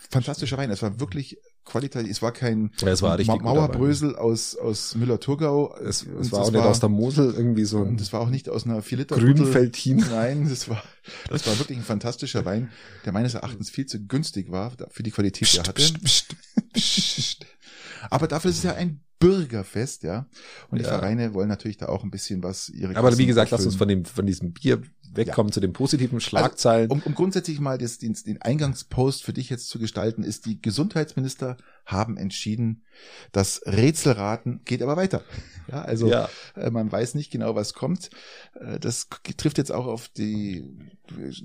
fantastischer Wein. Es war wirklich qualitativ. Es war kein ja, es war Ma Mauerbrösel aus, aus Müller-Thurgau. Es, es war auch nicht war, aus der Mosel irgendwie so. Und es war auch nicht aus einer 4 Liter Grünfeldin. Nein, das war, das war wirklich ein fantastischer Wein, der meines Erachtens viel zu günstig war für die Qualität, die er hatte. Psst, psst. Aber dafür ist es ja ein Bürgerfest, ja. Und die ja. Vereine wollen natürlich da auch ein bisschen was ihre Aber wie gesagt, lass uns von dem, von diesem Bier wegkommen ja. zu den positiven also, Schlagzeilen. Also, um, um grundsätzlich mal das, den, den Eingangspost für dich jetzt zu gestalten, ist, die Gesundheitsminister haben entschieden, das Rätselraten geht aber weiter. Ja, also ja. Äh, man weiß nicht genau, was kommt. Äh, das trifft jetzt auch auf die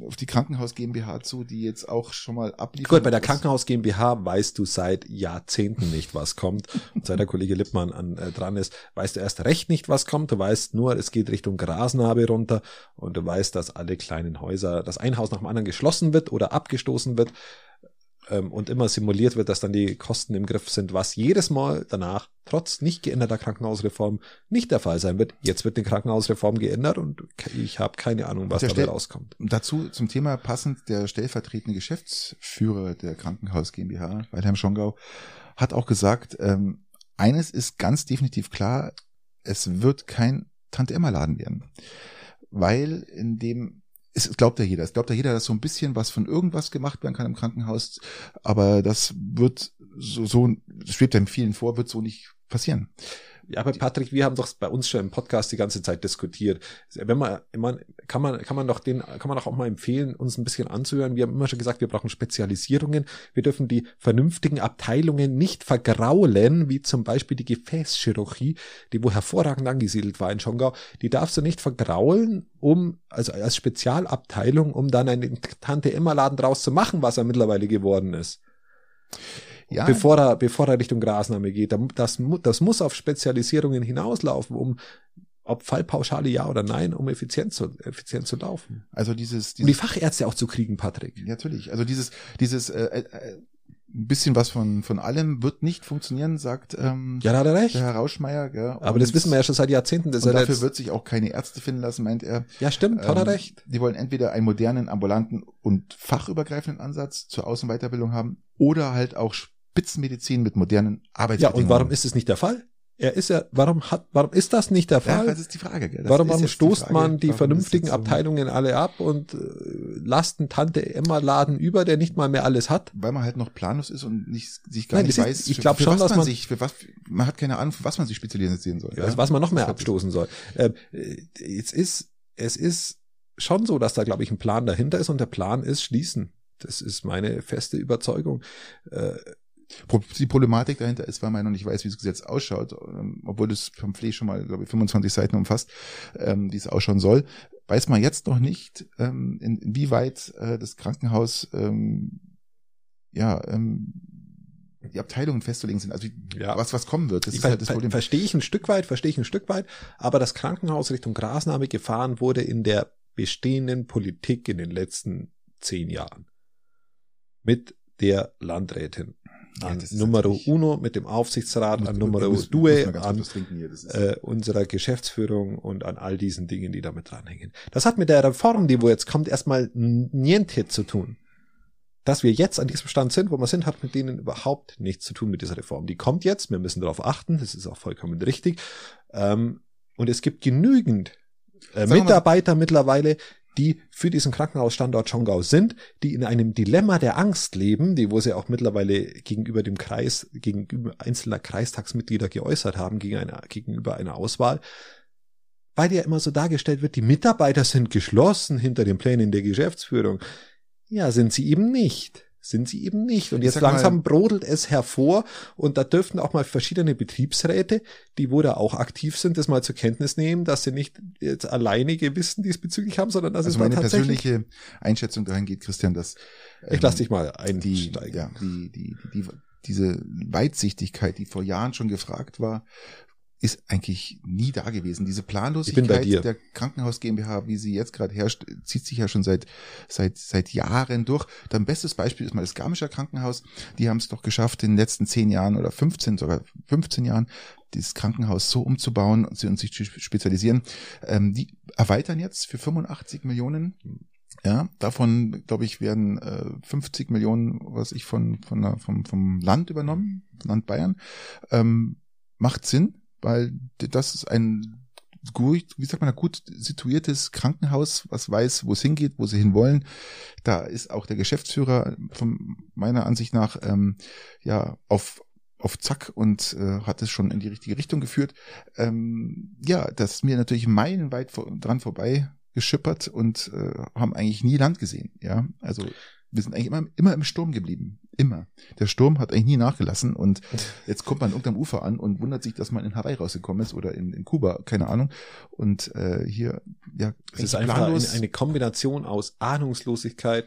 auf die Krankenhaus GmbH zu, die jetzt auch schon mal abliefern. Gut, bei der Krankenhaus GmbH weißt du seit Jahrzehnten nicht, was kommt. Und seit der Kollege Lippmann an, äh, dran ist, weißt du erst recht nicht, was kommt. Du weißt nur, es geht Richtung Grasnarbe runter und du weißt, dass alle kleinen Häuser, dass ein Haus nach dem anderen geschlossen wird oder abgestoßen wird ähm, und immer simuliert wird, dass dann die Kosten im Griff sind, was jedes Mal danach, trotz nicht geänderter Krankenhausreform, nicht der Fall sein wird. Jetzt wird die Krankenhausreform geändert und ich habe keine Ahnung, was dabei rauskommt. Dazu zum Thema passend der stellvertretende Geschäftsführer der Krankenhaus GmbH, Wilhelm Schongau, hat auch gesagt, ähm, eines ist ganz definitiv klar, es wird kein Tante-Emma-Laden werden. Weil in dem es glaubt ja jeder. Es glaubt ja jeder, dass so ein bisschen was von irgendwas gemacht werden kann im Krankenhaus. Aber das wird so, so schwebt einem vielen vor, wird so nicht passieren. Ja, aber Patrick, wir haben doch bei uns schon im Podcast die ganze Zeit diskutiert. Wenn man, man kann man, kann man doch den, kann man doch auch mal empfehlen, uns ein bisschen anzuhören. Wir haben immer schon gesagt, wir brauchen Spezialisierungen. Wir dürfen die vernünftigen Abteilungen nicht vergraulen, wie zum Beispiel die Gefäßchirurgie, die wo hervorragend angesiedelt war in Schongau. Die darfst du nicht vergraulen, um, also als Spezialabteilung, um dann einen Tante-Emma-Laden draus zu machen, was er mittlerweile geworden ist ja. bevor er, bevor er Richtung Grasnahme geht. Das, das muss auf Spezialisierungen hinauslaufen, um ob Fallpauschale ja oder nein, um effizient zu, effizient zu laufen. Also dieses, dieses um die Fachärzte auch zu kriegen, Patrick. Natürlich. Also dieses, dieses äh, äh, ein bisschen was von von allem wird nicht funktionieren, sagt ähm, ja, da hat er recht. der Herr Rauschmeier. Gell? Und, Aber das wissen wir ja schon seit Jahrzehnten. Das und dafür jetzt... wird sich auch keine Ärzte finden lassen, meint er. Ja, stimmt, hat er ähm, recht. Die wollen entweder einen modernen, ambulanten und fachübergreifenden Ansatz zur Aus- und Weiterbildung haben oder halt auch Spitzenmedizin mit modernen Arbeitsbedingungen. Ja, und warum ist es nicht der Fall? er ist ja, warum hat, warum ist das nicht der Fall? Ja, das ist die Frage. Gell? Das warum warum stoßt die man die vernünftigen Abteilungen alle ab und äh, lasten Tante Emma Laden über, der nicht mal mehr alles hat? Weil man halt noch planlos ist und nicht, sich gar Nein, nicht weiß, ist, ich glaube schon, dass man, sich, für was, man hat keine Ahnung, für was man sich spezialisieren soll. Ja, ja? was man noch mehr abstoßen soll. Ähm, es ist, es ist schon so, dass da, glaube ich, ein Plan dahinter ist und der Plan ist schließen. Das ist meine feste Überzeugung. Äh, die Problematik dahinter ist, weil man noch nicht weiß, wie das Gesetz ausschaut, ähm, obwohl das Pamphlet schon mal, glaube ich, 25 Seiten umfasst, ähm, wie es ausschauen soll, weiß man jetzt noch nicht, ähm, in, inwieweit äh, das Krankenhaus ähm, ja ähm, die Abteilungen festzulegen sind, also ja. was was kommen wird. Das ich ist halt das Problem. Verstehe ich ein Stück weit, verstehe ich ein Stück weit, aber das Krankenhaus Richtung Grasnahme gefahren wurde in der bestehenden Politik in den letzten zehn Jahren mit der Landrätin an ja, Numero Uno mit dem Aufsichtsrat, an Numero Due, an äh, unserer Geschäftsführung und an all diesen Dingen, die damit dranhängen. Das hat mit der Reform, die wo jetzt kommt, erstmal niente zu tun. Dass wir jetzt an diesem Stand sind, wo wir sind, hat mit denen überhaupt nichts zu tun mit dieser Reform. Die kommt jetzt, wir müssen darauf achten, das ist auch vollkommen richtig. Ähm, und es gibt genügend äh, Mitarbeiter mittlerweile, die für diesen Krankenhausstandort Chongao sind, die in einem Dilemma der Angst leben, die wo sie auch mittlerweile gegenüber dem Kreis, gegenüber einzelner Kreistagsmitglieder geäußert haben, gegen eine, gegenüber einer Auswahl, weil ja immer so dargestellt wird, die Mitarbeiter sind geschlossen hinter den Plänen der Geschäftsführung. Ja, sind sie eben nicht sind sie eben nicht. Und jetzt langsam mal, brodelt es hervor und da dürften auch mal verschiedene Betriebsräte, die wo da auch aktiv sind, das mal zur Kenntnis nehmen, dass sie nicht jetzt alleinige Wissen diesbezüglich haben, sondern dass also es meine persönliche Einschätzung dahin geht, Christian, dass ähm, ich lass dich mal einsteigen. Die, ja, die, die, die, die, diese Weitsichtigkeit, die vor Jahren schon gefragt war, ist eigentlich nie da gewesen. Diese Planlosigkeit der Krankenhaus GmbH, wie sie jetzt gerade herrscht, zieht sich ja schon seit seit seit Jahren durch. Dein bestes Beispiel ist mal das Garmischer Krankenhaus. Die haben es doch geschafft, in den letzten zehn Jahren oder 15, sogar 15 Jahren, dieses Krankenhaus so umzubauen und, und sich zu spezialisieren. Ähm, die erweitern jetzt für 85 Millionen ja, davon, glaube ich, werden äh, 50 Millionen, was ich von, von der, vom, vom Land übernommen, Land Bayern. Ähm, macht Sinn, weil das ist ein gut, wie sagt man, gut situiertes Krankenhaus, was weiß, wo es hingeht, wo sie hinwollen. Da ist auch der Geschäftsführer von meiner Ansicht nach ähm, ja auf auf Zack und äh, hat es schon in die richtige Richtung geführt. Ähm, ja, das ist mir natürlich meilenweit vor, dran vorbei geschippert und äh, haben eigentlich nie Land gesehen. Ja, also wir sind eigentlich immer, immer im Sturm geblieben. Immer. Der Sturm hat eigentlich nie nachgelassen und jetzt kommt man irgendeinem Ufer an und wundert sich, dass man in Hawaii rausgekommen ist oder in, in Kuba, keine Ahnung. Und äh, hier, ja, es ist einfach eine, eine, Kombination aus Ahnungslosigkeit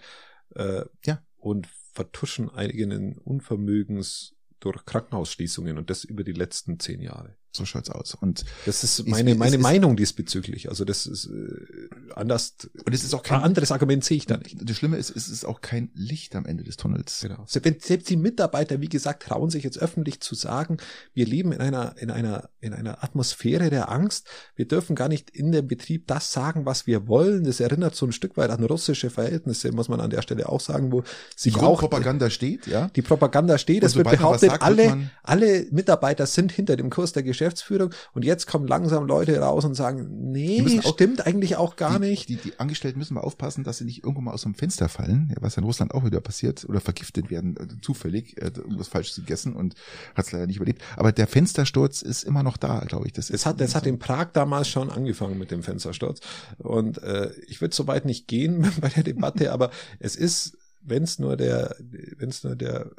äh, ja. und Vertuschen eigenen Unvermögens durch Krankenhausschließungen und das über die letzten zehn Jahre. So schaut's aus. Und das ist meine, meine ist, Meinung diesbezüglich. Also das ist äh, anders. Und es ist auch kein ein anderes Argument sehe ich da nicht. Das Schlimme ist, es ist auch kein Licht am Ende des Tunnels. Genau. Selbst die Mitarbeiter, wie gesagt, trauen sich jetzt öffentlich zu sagen, wir leben in einer, in einer, in einer Atmosphäre der Angst. Wir dürfen gar nicht in dem Betrieb das sagen, was wir wollen. Das erinnert so ein Stück weit an russische Verhältnisse, muss man an der Stelle auch sagen, wo sich die auch Propaganda steht, ja. Die Propaganda steht. Es wird behauptet, sagt, alle, alle Mitarbeiter sind hinter dem Kurs der Geschäftsführung Geschäftsführung und jetzt kommen langsam Leute raus und sagen, nee, auch, stimmt eigentlich auch gar die, nicht. Die, die Angestellten müssen mal aufpassen, dass sie nicht irgendwo mal aus dem Fenster fallen, was in Russland auch wieder passiert, oder vergiftet werden, also zufällig, äh, irgendwas Falsches gegessen und hat es leider nicht überlebt. Aber der Fenstersturz ist immer noch da, glaube ich. Das, das hat, das hat in Prag damals schon angefangen mit dem Fenstersturz. Und äh, ich würde so weit nicht gehen bei der Debatte, aber es ist, wenn es nur der, wenn es nur der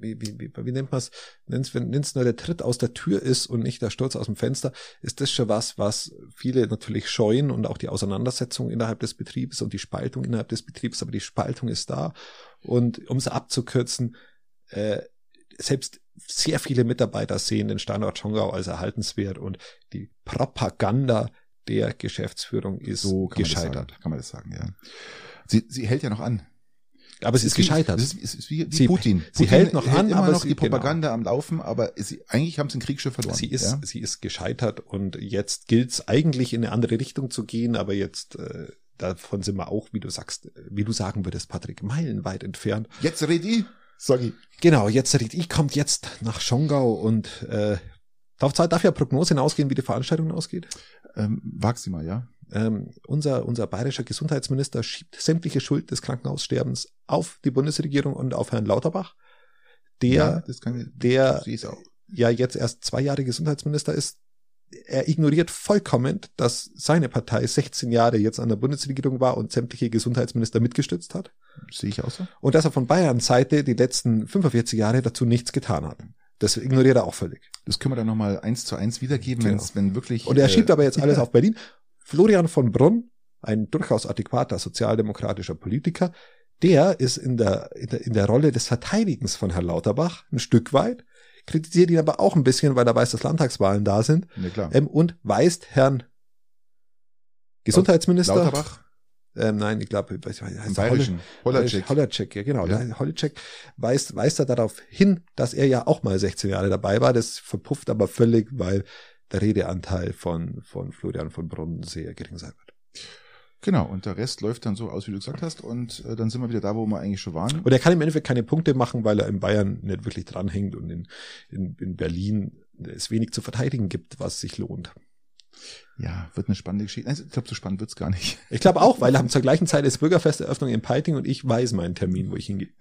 wie, wie, wie, wie nennt man es, wenn es nur der Tritt aus der Tür ist und nicht der Sturz aus dem Fenster, ist das schon was, was viele natürlich scheuen und auch die Auseinandersetzung innerhalb des Betriebs und die Spaltung innerhalb des Betriebs, aber die Spaltung ist da. Und um es abzukürzen, äh, selbst sehr viele Mitarbeiter sehen den Standort Chongao als erhaltenswert und die Propaganda der Geschäftsführung ist so kann gescheitert. Man kann man das sagen, ja. Sie, sie hält ja noch an. Aber es ist, ist gescheitert. Es ist, es ist wie, wie sie, Putin. Sie Putin hält noch an, immer aber noch sie, die genau. Propaganda genau. am Laufen, aber sie, eigentlich haben sie den Krieg schon verloren. Sie ist, ja? sie ist gescheitert und jetzt gilt es eigentlich in eine andere Richtung zu gehen, aber jetzt äh, davon sind wir auch, wie du sagst, wie du sagen würdest, Patrick, meilenweit entfernt. Jetzt red ich, sag ich. Genau, jetzt red ich, kommt jetzt nach Schongau und äh, Darf, darf ja Prognosen ausgehen, wie die Veranstaltung ausgeht? Ähm, wag sie mal, ja. Ähm, unser, unser bayerischer Gesundheitsminister schiebt sämtliche Schuld des Krankenhaussterbens auf die Bundesregierung und auf Herrn Lauterbach, der, ja, kann, der ja jetzt erst zwei Jahre Gesundheitsminister ist. Er ignoriert vollkommen, dass seine Partei 16 Jahre jetzt an der Bundesregierung war und sämtliche Gesundheitsminister mitgestützt hat. Sehe ich auch so. Und dass er von Bayerns Seite die letzten 45 Jahre dazu nichts getan hat. Das ignoriert er auch völlig. Das können wir dann nochmal eins zu eins wiedergeben, genau. wenn wirklich. Und er schiebt äh, aber jetzt alles auf Berlin. Florian von Brunn, ein durchaus adäquater sozialdemokratischer Politiker, der ist in der, in der, in der Rolle des Verteidigens von Herrn Lauterbach ein Stück weit, kritisiert ihn aber auch ein bisschen, weil er weiß, dass Landtagswahlen da sind. Klar. Ähm, und weist Herrn Gesundheitsminister. Lauterbach? Ähm, nein, ich glaube, weiß ich, heißt Bayerischen. Holacek. Holacek, ja genau. Ja. Holacek weist, weist er darauf hin, dass er ja auch mal 16 Jahre dabei war. Das verpufft aber völlig, weil der Redeanteil von, von Florian von Brunnen sehr gering sein wird. Genau, und der Rest läuft dann so aus, wie du gesagt hast, und äh, dann sind wir wieder da, wo wir eigentlich schon waren. Und er kann im Endeffekt keine Punkte machen, weil er in Bayern nicht wirklich dranhängt und in, in, in Berlin es wenig zu verteidigen gibt, was sich lohnt. Ja, wird eine spannende Geschichte. Ich glaube, so spannend wird's gar nicht. Ich glaube auch, weil haben zur gleichen Zeit ist Bürgerfesteröffnung in Peiting und ich weiß meinen Termin, wo ich hingehe.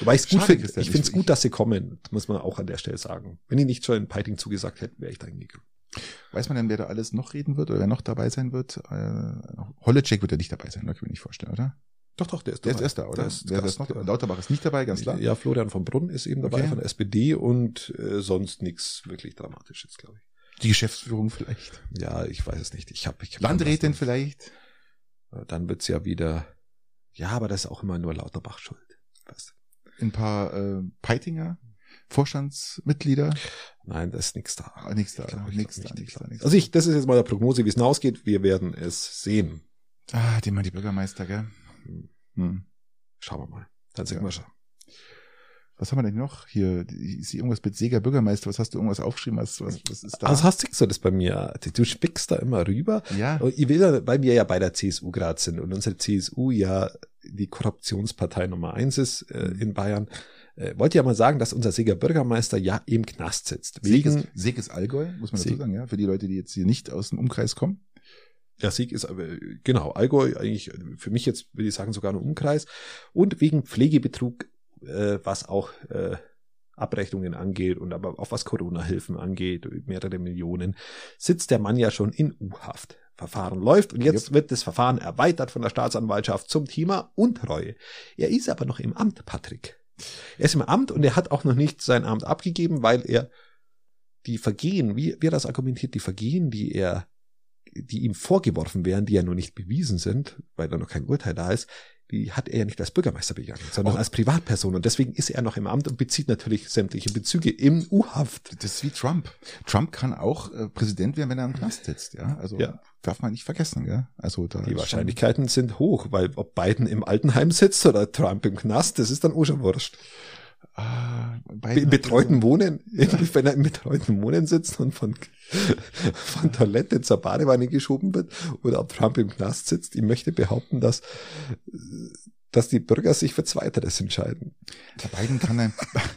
Wobei ich es gut finde, ich finde es gut, dass sie kommen, muss man auch an der Stelle sagen. Wenn ich nicht schon in Peiting zugesagt hätten, wäre ich da hingegangen. Weiß man denn, wer da alles noch reden wird oder wer noch dabei sein wird? Äh, Holleczek wird ja nicht dabei sein, kann ich mir nicht vorstellen, oder? Doch, doch, der ist dabei. Der ist erster, oder? Der ist, wer ist noch dabei? Lauterbach ist nicht dabei, ganz klar. Ja, Florian von Brunn ist eben dabei okay. von der SPD und äh, sonst nichts wirklich Dramatisches, glaube ich. Die Geschäftsführung vielleicht. Ja, ich weiß es nicht. Ich habe ich hab Landrätin vielleicht. Äh, dann wird's ja wieder. Ja, aber das ist auch immer nur Lauterbach schuld. Weißt du? Ein paar äh, Peitinger Vorstandsmitglieder? Nein, da ist nichts da. Ah, nichts da. Nix da, nix da, nix Also ich, das ist jetzt mal der Prognose, wie es ausgeht. Wir werden es sehen. Ah, die mal die Bürgermeister, gell? Hm. Schauen wir mal. Dann sehen ja. wir schon. Was haben wir denn noch hier? Ist hier irgendwas mit Seger Bürgermeister? Was hast du irgendwas aufgeschrieben? Was, was, was ist da? Also hast du das bei mir? Du spickst da immer rüber. Ja. Und ich will ja, weil wir ja bei der CSU gerade sind und unsere CSU ja die Korruptionspartei Nummer eins ist äh, mhm. in Bayern. Äh, wollte ja mal sagen, dass unser Seger Bürgermeister ja im Knast sitzt. Wegen Sieg ist Allgäu, muss man dazu sagen, ja, für die Leute, die jetzt hier nicht aus dem Umkreis kommen. Ja, Sieg ist aber, genau, Allgäu eigentlich für mich jetzt, würde ich sagen, sogar ein Umkreis. Und wegen Pflegebetrug, äh, was auch äh, Abrechnungen angeht und aber auch was Corona-Hilfen angeht, mehrere Millionen, sitzt der Mann ja schon in U-Haft. Verfahren läuft und jetzt yep. wird das Verfahren erweitert von der Staatsanwaltschaft zum Thema Untreue. Er ist aber noch im Amt, Patrick. Er ist im Amt und er hat auch noch nicht sein Amt abgegeben, weil er die Vergehen, wie, wie er das argumentiert, die Vergehen, die er, die ihm vorgeworfen werden, die ja noch nicht bewiesen sind, weil da noch kein Urteil da ist, die hat er ja nicht als Bürgermeister begangen, sondern oh. als Privatperson. Und deswegen ist er noch im Amt und bezieht natürlich sämtliche Bezüge im U-Haft. Das ist wie Trump. Trump kann auch äh, Präsident werden, wenn er im Knast sitzt, ja. Also ja. darf man nicht vergessen, ja. Also da die Wahrscheinlichkeiten sind hoch, weil ob Biden im Altenheim sitzt oder Trump im Knast, das ist dann auch schon wurscht. Ah, Im betreuten Wohnen, wenn er im betreuten Wohnen sitzt und von, von Toilette zur Badewanne geschoben wird oder ob Trump im Knast sitzt, ich möchte behaupten, dass, dass die Bürger sich für Zweiteres entscheiden. Der Biden kann einem,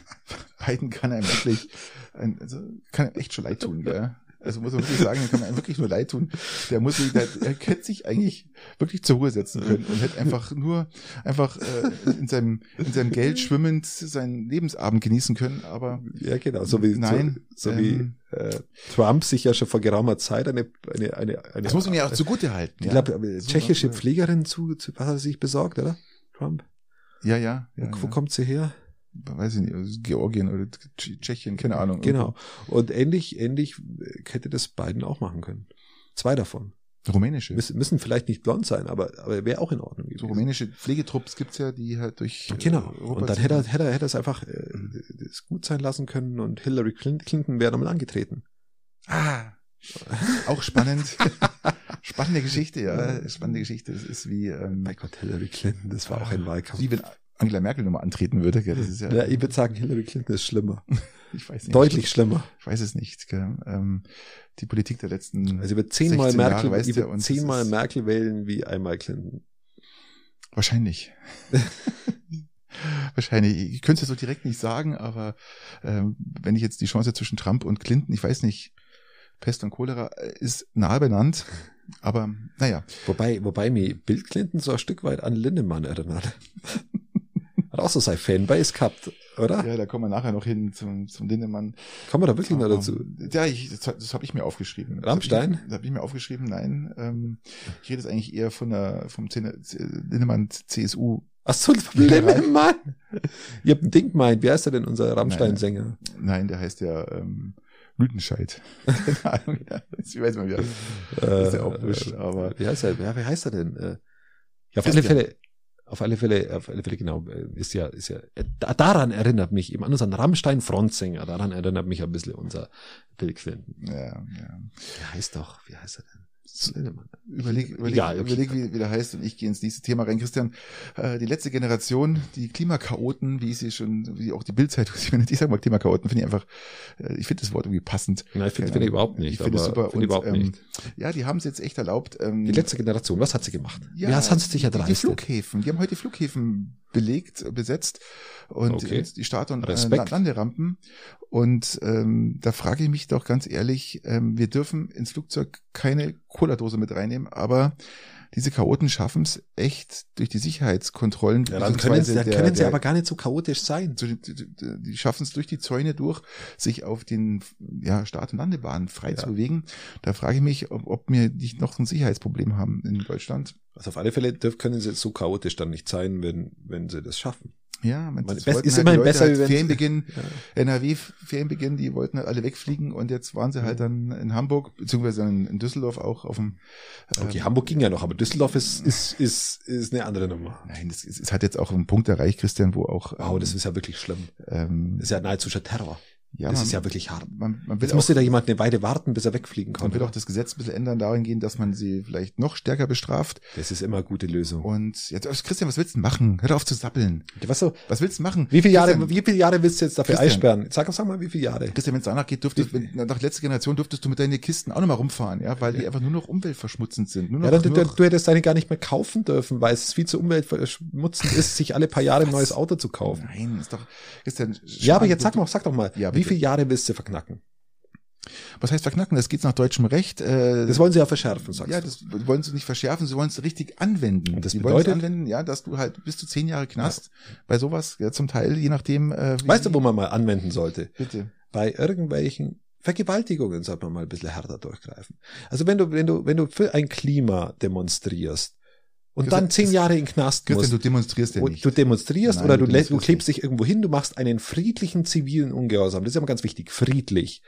Biden kann einem wirklich, also kann einem echt schon leid tun, gell? Also muss man wirklich sagen, kann man wirklich nur leid tun. Der muss sich, der, er hätte sich eigentlich wirklich zur Ruhe setzen können und hätte einfach nur einfach äh, in seinem in seinem Geld schwimmend seinen Lebensabend genießen können. Aber ja, genau, so wie nein, so, so ähm, wie äh, Trump sich ja schon vor geraumer Zeit eine eine eine, eine Das muss man ja auch zugute halten. Ich ja. glaube, tschechische Pflegerin zu, zu was hat er sich besorgt, oder? Trump. Ja, ja. ja wo, wo kommt sie her? Weiß ich nicht, Georgien oder Tschechien, keine Ahnung. Genau. Und ähnlich, ähnlich hätte das beiden auch machen können. Zwei davon. Rumänische. Müssen, müssen vielleicht nicht blond sein, aber, aber wäre auch in Ordnung. So rumänische Pflegetrupps gibt's ja, die halt durch. Äh, genau. Europa und dann hätte er, hätte er, hätte er es einfach äh, es gut sein lassen können und Hillary Clinton wäre nochmal angetreten. Ah. Auch spannend. Spannende Geschichte, ja. Spannende Geschichte. Das ist wie, ähm, bei Gott, Hillary Clinton, das war auch ein Wahlkampf. Wie wenn Angela Merkel nochmal antreten würde. Gell? Das ist ja, ja, ich würde sagen, Hillary Clinton ist schlimmer. ich weiß nicht. Deutlich schlimmer. Ich weiß es nicht. Gell? Ähm, die Politik der letzten Also über zehnmal Merkel, Jahre, ich würde zehnmal Merkel wählen wie einmal Clinton. Wahrscheinlich. Wahrscheinlich. Ich könnte es so direkt nicht sagen, aber ähm, wenn ich jetzt die Chance zwischen Trump und Clinton, ich weiß nicht, Pest und Cholera äh, ist nahe benannt. Aber naja. Wobei, wobei mir Bill Clinton so ein Stück weit an Lindemann erinnert. Hat auch so sein Fanbase gehabt, oder? Ja, da kommen wir nachher noch hin zum, zum Lindemann. Kommen wir da wirklich noch dazu? Ja, ich, das, das habe ich mir aufgeschrieben. Rammstein? Das habe ich, hab ich, mir aufgeschrieben, nein. Ähm, ich rede jetzt eigentlich eher von der vom Lindemann CSU. Ach so, Lindemann? Ihr habt ein Ding gemeint. Wie heißt er denn, unser Rammstein-Sänger? Nein, nein, der heißt ja ähm, ja. Ich weiß mal wieder. Das ist ja auch wurscht, aber. Wie heißt er, ja, wie heißt er denn? Äh, ja, auf alle Fälle, auf alle Fälle, auf alle Fälle, genau, äh, ist ja, ist ja, äh, daran erinnert mich eben an unseren Rammstein-Frontsänger, daran erinnert mich ein bisschen unser Bill Clinton. Ja, ja. Wie heißt doch, wie heißt er denn? Überleg, überleg, ja, okay. überleg wie, wie der heißt und ich gehe ins nächste Thema rein. Christian, äh, die letzte Generation, die Klimakaoten, wie ich sie schon, wie auch die Bildzeitung, ich sag mal Klimakaoten, finde ich einfach, äh, ich finde das Wort irgendwie passend. Nein, ich finde find ich überhaupt nicht. Ich finde es super. Find und, überhaupt ähm, nicht. Ja, die haben es jetzt echt erlaubt. Ähm, die letzte Generation, was hat sie gemacht? Ja, ja was haben sie sich erdreistet? Die Flughäfen, die haben heute Flughäfen belegt, besetzt und okay. die Start- und äh, Landerampen. Und ähm, da frage ich mich doch ganz ehrlich, ähm, wir dürfen ins Flugzeug keine Cola-Dose mit reinnehmen, aber diese Chaoten schaffen es echt durch die Sicherheitskontrollen. Ja, dann können, sie, dann der, können sie der, aber gar nicht so chaotisch sein. Die, die, die schaffen es durch die Zäune durch, sich auf den ja, Start- und Landebahnen frei ja. zu bewegen. Da frage ich mich, ob, ob wir nicht noch ein Sicherheitsproblem haben in Deutschland. Also auf alle Fälle können sie so chaotisch dann nicht sein, wenn, wenn sie das schaffen. Ja, man, man ist halt immerhin besser, halt Ferienbeginn, ja. NRW Ferienbeginn, die wollten halt alle wegfliegen und jetzt waren sie halt dann in Hamburg, beziehungsweise in, Düsseldorf auch auf dem. Ähm, okay, Hamburg ging ja noch, aber Düsseldorf ist, ist, ist, ist eine andere Nummer. Nein, es, es hat jetzt auch einen Punkt erreicht, Christian, wo auch. Wow, ähm, das ist ja wirklich schlimm. Ähm, das ist ja nahezu schon Terror. Ja, das man, ist ja wirklich hart. Man, man will Jetzt musste da jemand eine Weile warten, bis er wegfliegen kann. Man will auch das Gesetz ein bisschen ändern, darin gehen, dass man sie vielleicht noch stärker bestraft. Das ist immer eine gute Lösung. Und jetzt, Christian, was willst du machen? Hör auf zu sappeln. Was, so, was willst du machen? Wie viele Jahre, wie viele Jahre willst du jetzt dafür Christian, einsperren? Sag, sag mal, wie viele Jahre? Christian, wenn es danach geht, dürftest, wenn, nach letzter Generation dürftest du mit deinen Kisten auch nochmal rumfahren, ja, weil die einfach nur noch umweltverschmutzend sind. Nur noch, ja, dann, nur du, du hättest deine gar nicht mehr kaufen dürfen, weil es viel zu umweltverschmutzend ist, sich alle paar Jahre was? ein neues Auto zu kaufen. Nein, ist doch, Christian. Ja, aber jetzt sag mal, sag doch mal, ja, wie viele Jahre willst du verknacken? Was heißt verknacken? Das geht nach deutschem Recht. Äh, das wollen sie ja verschärfen, sagst Ja, das du. wollen sie nicht verschärfen, sie wollen es richtig anwenden. Und das sie bedeutet? anwenden, ja, dass du halt bis zu zehn Jahre Knast ja. bei sowas, ja, zum Teil, je nachdem. Äh, weißt du, wo man mal anwenden sollte? Bitte. Bei irgendwelchen Vergewaltigungen sollte man mal ein bisschen härter durchgreifen. Also wenn du, wenn du, wenn du für ein Klima demonstrierst, und dann zehn Jahre in Knast musst. du demonstrierst ja nicht. Du demonstrierst Nein, oder du, du, du klebst dich irgendwo hin, du machst einen friedlichen zivilen Ungehorsam. Das ist immer ganz wichtig, friedlich.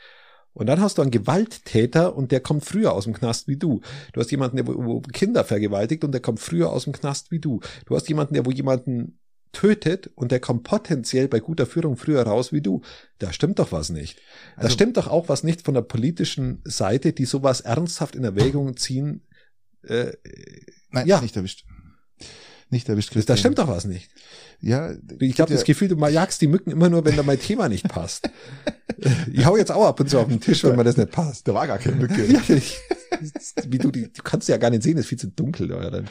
Und dann hast du einen Gewalttäter und der kommt früher aus dem Knast wie du. Du hast jemanden, der wo Kinder vergewaltigt und der kommt früher aus dem Knast wie du. Du hast jemanden, der wo jemanden tötet und der kommt potenziell bei guter Führung früher raus wie du. Da stimmt doch was nicht. Da also, stimmt doch auch was nicht von der politischen Seite, die sowas ernsthaft in Erwägung ziehen. Äh, Nein, ja. nicht erwischt. Nicht erwischt. Christian. Da stimmt doch was nicht. Ja, ich habe ja, das Gefühl, du jagst die Mücken immer nur, wenn da mein Thema nicht passt. ich hau jetzt auch ab und zu auf den Tisch, wenn mir das nicht passt. Da war gar keine Mücke. ja, ich, wie du, die, du kannst ja gar nicht sehen, ist viel zu dunkel. Oder? Dann.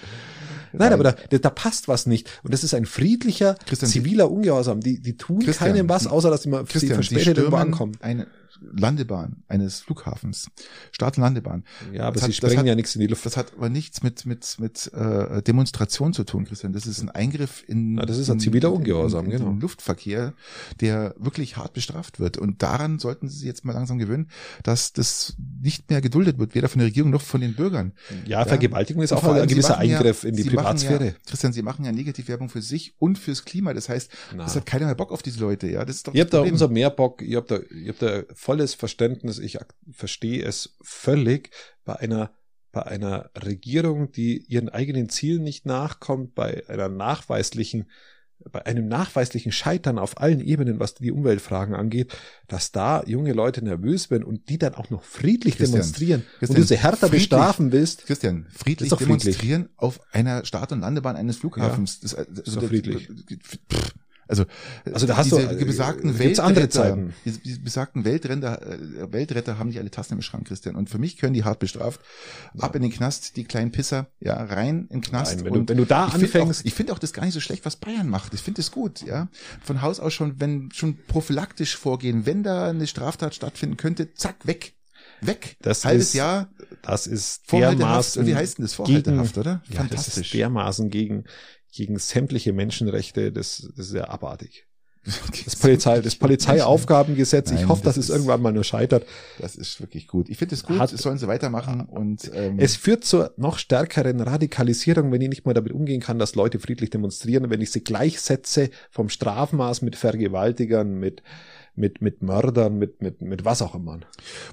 Nein, aber da, da passt was nicht. Und das ist ein friedlicher, Christian, ziviler Ungehorsam. Die, die tun Christian, keinem was, außer dass die mal Christian, verspätet irgendwo ankommen. Eine, Landebahn eines Flughafens, Start- und Landebahn. Ja, aber das sie hat, sprengen hat, ja nichts in die Luft. Das hat aber nichts mit mit mit äh, Demonstration zu tun, Christian. Das ist ein Eingriff in, ja, das ist ein ziviler Ungehorsam, in, in, in, genau. Luftverkehr, der wirklich hart bestraft wird. Und daran sollten Sie sich jetzt mal langsam gewöhnen, dass das nicht mehr geduldet wird, weder von der Regierung noch von den Bürgern. Ja, ja Vergewaltigung ist auch ein gewisser Eingriff ja, in die Sie Privatsphäre. Ja, Christian, Sie machen ja Negativwerbung für sich und fürs Klima. Das heißt, Na. das hat keiner mehr Bock auf diese Leute. Ja, das ist doch. Ihr habt da umso mehr Bock. Ihr habt da, ihr habt da volles Verständnis ich verstehe es völlig, bei einer bei einer Regierung, die ihren eigenen Zielen nicht nachkommt, bei einer nachweislichen, bei einem nachweislichen Scheitern auf allen Ebenen, was die Umweltfragen angeht, dass da junge Leute nervös werden und die dann auch noch friedlich Christian, demonstrieren Christian, und du sie härter bestrafen willst. Christian, friedlich demonstrieren friedlich. auf einer Start- und Landebahn eines Flughafens. Ja, das, das, ist doch friedlich. Pff, Also, also da hast diese du besagten Weltretter, andere Zeiten. Diese besagten Weltretter, äh, Weltretter haben nicht alle Tassen im Schrank, Christian. Und für mich können die hart bestraft. Ab in den Knast, die kleinen Pisser, ja, rein in den Knast. Nein, wenn, und du, wenn du da ich anfängst. Find auch, ich finde auch das gar nicht so schlecht, was Bayern macht. Ich finde es gut, ja. Von Haus aus schon, wenn schon prophylaktisch vorgehen, wenn da eine Straftat stattfinden könnte, zack, weg. Weg. Das Halbes ist, Jahr. Das ist dermaßen. Wie heißt denn das? Vorhaltehaft, oder? Ja, Fantastisch. Das ist dermaßen gegen gegen sämtliche Menschenrechte, das, das ist ja abartig. Das Polizei, das Polizeiaufgabengesetz, ich hoffe, das dass es irgendwann mal nur scheitert. Das ist wirklich gut. Ich finde es gut, Hat, das sollen sie weitermachen und ähm, es führt zur noch stärkeren Radikalisierung, wenn ich nicht mal damit umgehen kann, dass Leute friedlich demonstrieren, wenn ich sie gleichsetze vom Strafmaß mit Vergewaltigern, mit mit mit Mördern, mit mit mit was auch immer.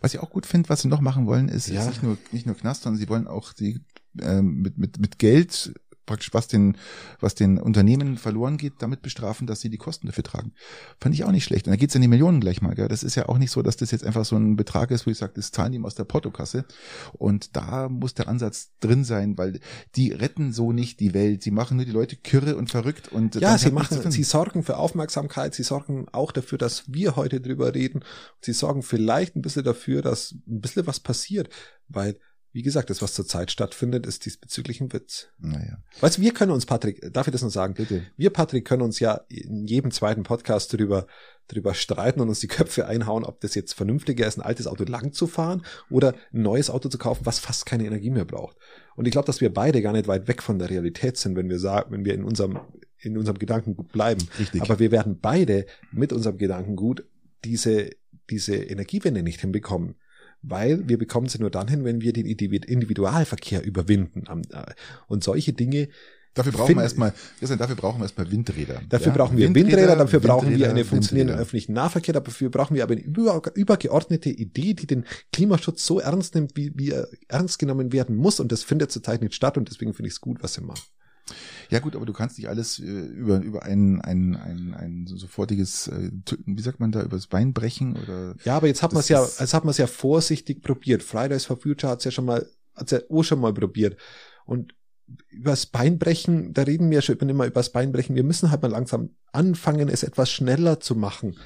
Was ich auch gut finde, was sie noch machen wollen, ist, ja. ist nicht nur nicht nur Knast, sondern sie wollen auch die ähm, mit mit mit Geld praktisch was den, was den Unternehmen verloren geht, damit bestrafen, dass sie die Kosten dafür tragen. Fand ich auch nicht schlecht. Und da geht's in die Millionen gleich mal. Gell? Das ist ja auch nicht so, dass das jetzt einfach so ein Betrag ist, wo ich sage, das zahlen die ihm aus der Portokasse. Und da muss der Ansatz drin sein, weil die retten so nicht die Welt. Sie machen nur die Leute kürre und verrückt. Und ja, sie machen, sie sorgen für Aufmerksamkeit. Sie sorgen auch dafür, dass wir heute drüber reden. Sie sorgen vielleicht ein bisschen dafür, dass ein bisschen was passiert, weil wie gesagt, das, was zurzeit stattfindet, ist diesbezüglich ein Witz. Naja. Weißt du, wir können uns, Patrick, darf ich das noch sagen? Bitte. Wir, Patrick, können uns ja in jedem zweiten Podcast darüber, darüber streiten und uns die Köpfe einhauen, ob das jetzt vernünftiger ist, ein altes Auto lang zu fahren oder ein neues Auto zu kaufen, was fast keine Energie mehr braucht. Und ich glaube, dass wir beide gar nicht weit weg von der Realität sind, wenn wir sagen, wenn wir in unserem, in unserem Gedankengut bleiben. Richtig. Aber wir werden beide mit unserem Gedankengut diese, diese Energiewende nicht hinbekommen weil wir bekommen sie nur dann hin, wenn wir den Individualverkehr überwinden. Äh, und solche Dinge Dafür brauchen wir erstmal, dafür brauchen wir erstmal Windräder. Dafür ja? brauchen wir Windräder, Windräder dafür Windräder, brauchen wir einen funktionierenden öffentlichen Nahverkehr, dafür brauchen wir aber eine über, übergeordnete Idee, die den Klimaschutz so ernst nimmt, wie, wie er ernst genommen werden muss. Und das findet zurzeit nicht statt und deswegen finde ich es gut, was sie machen. Ja gut, aber du kannst nicht alles äh, über über ein ein ein, ein sofortiges äh, wie sagt man da übers Bein brechen oder Ja, aber jetzt hat man es ja jetzt hat man es ja vorsichtig probiert. Fridays for Future hat es ja schon mal hat's ja auch schon mal probiert und übers Bein brechen, da reden wir schon immer übers Bein brechen. Wir müssen halt mal langsam anfangen, es etwas schneller zu machen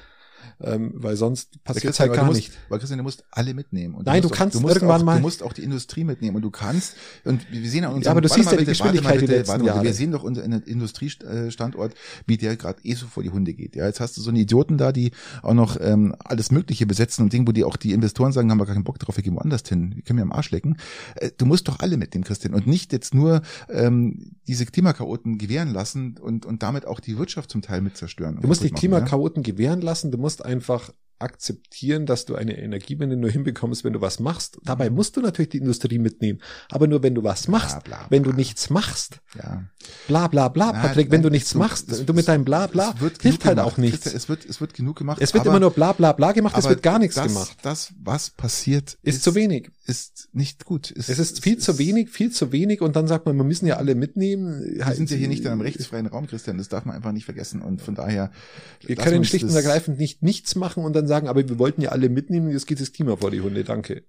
ähm, weil sonst passiert es halt gar musst, nicht. Weil Christian, du musst alle mitnehmen. Und Nein, du, du kannst auch, du irgendwann auch, mal. Du musst auch die Industrie mitnehmen und du kannst, und wir sehen an unserem, ja, aber du siehst ja die Geschwindigkeit bitte, bitte, warte mal, Wir sehen doch unseren Industriestandort, wie der gerade eh so vor die Hunde geht. Ja, jetzt hast du so einen Idioten da, die auch noch ähm, alles Mögliche besetzen und Ding, wo die auch die Investoren sagen, haben wir gar keinen Bock drauf, wir gehen woanders hin, wir können mir am Arsch lecken. Äh, du musst doch alle mitnehmen, Christian, und nicht jetzt nur ähm, diese Klimakaoten gewähren lassen und, und damit auch die Wirtschaft zum Teil mit zerstören. Du musst die Klimakaoten ja? gewähren lassen, du musst einfach akzeptieren, dass du eine Energiewende nur hinbekommst, wenn du was machst. Dabei musst du natürlich die Industrie mitnehmen. Aber nur wenn du was machst. Bla, bla, bla. Wenn du nichts machst. Ja. Bla bla bla, Patrick, wenn du nichts so, machst, es, du mit deinem Bla bla, hilft halt auch nichts. Es wird, es wird genug gemacht. Es wird aber, immer nur bla bla bla gemacht, es wird gar nichts das, gemacht. Das, was passiert, ist, ist zu wenig. Ist nicht gut. Ist, es ist viel ist, zu wenig, viel zu wenig und dann sagt man, wir müssen ja alle mitnehmen. Wir sind ja hier nicht in einem rechtsfreien Raum, Christian, das darf man einfach nicht vergessen und von daher. Wir können schlicht und ergreifend nicht nichts machen und dann sagen, aber wir wollten ja alle mitnehmen, jetzt geht das Klima vor die Hunde, danke.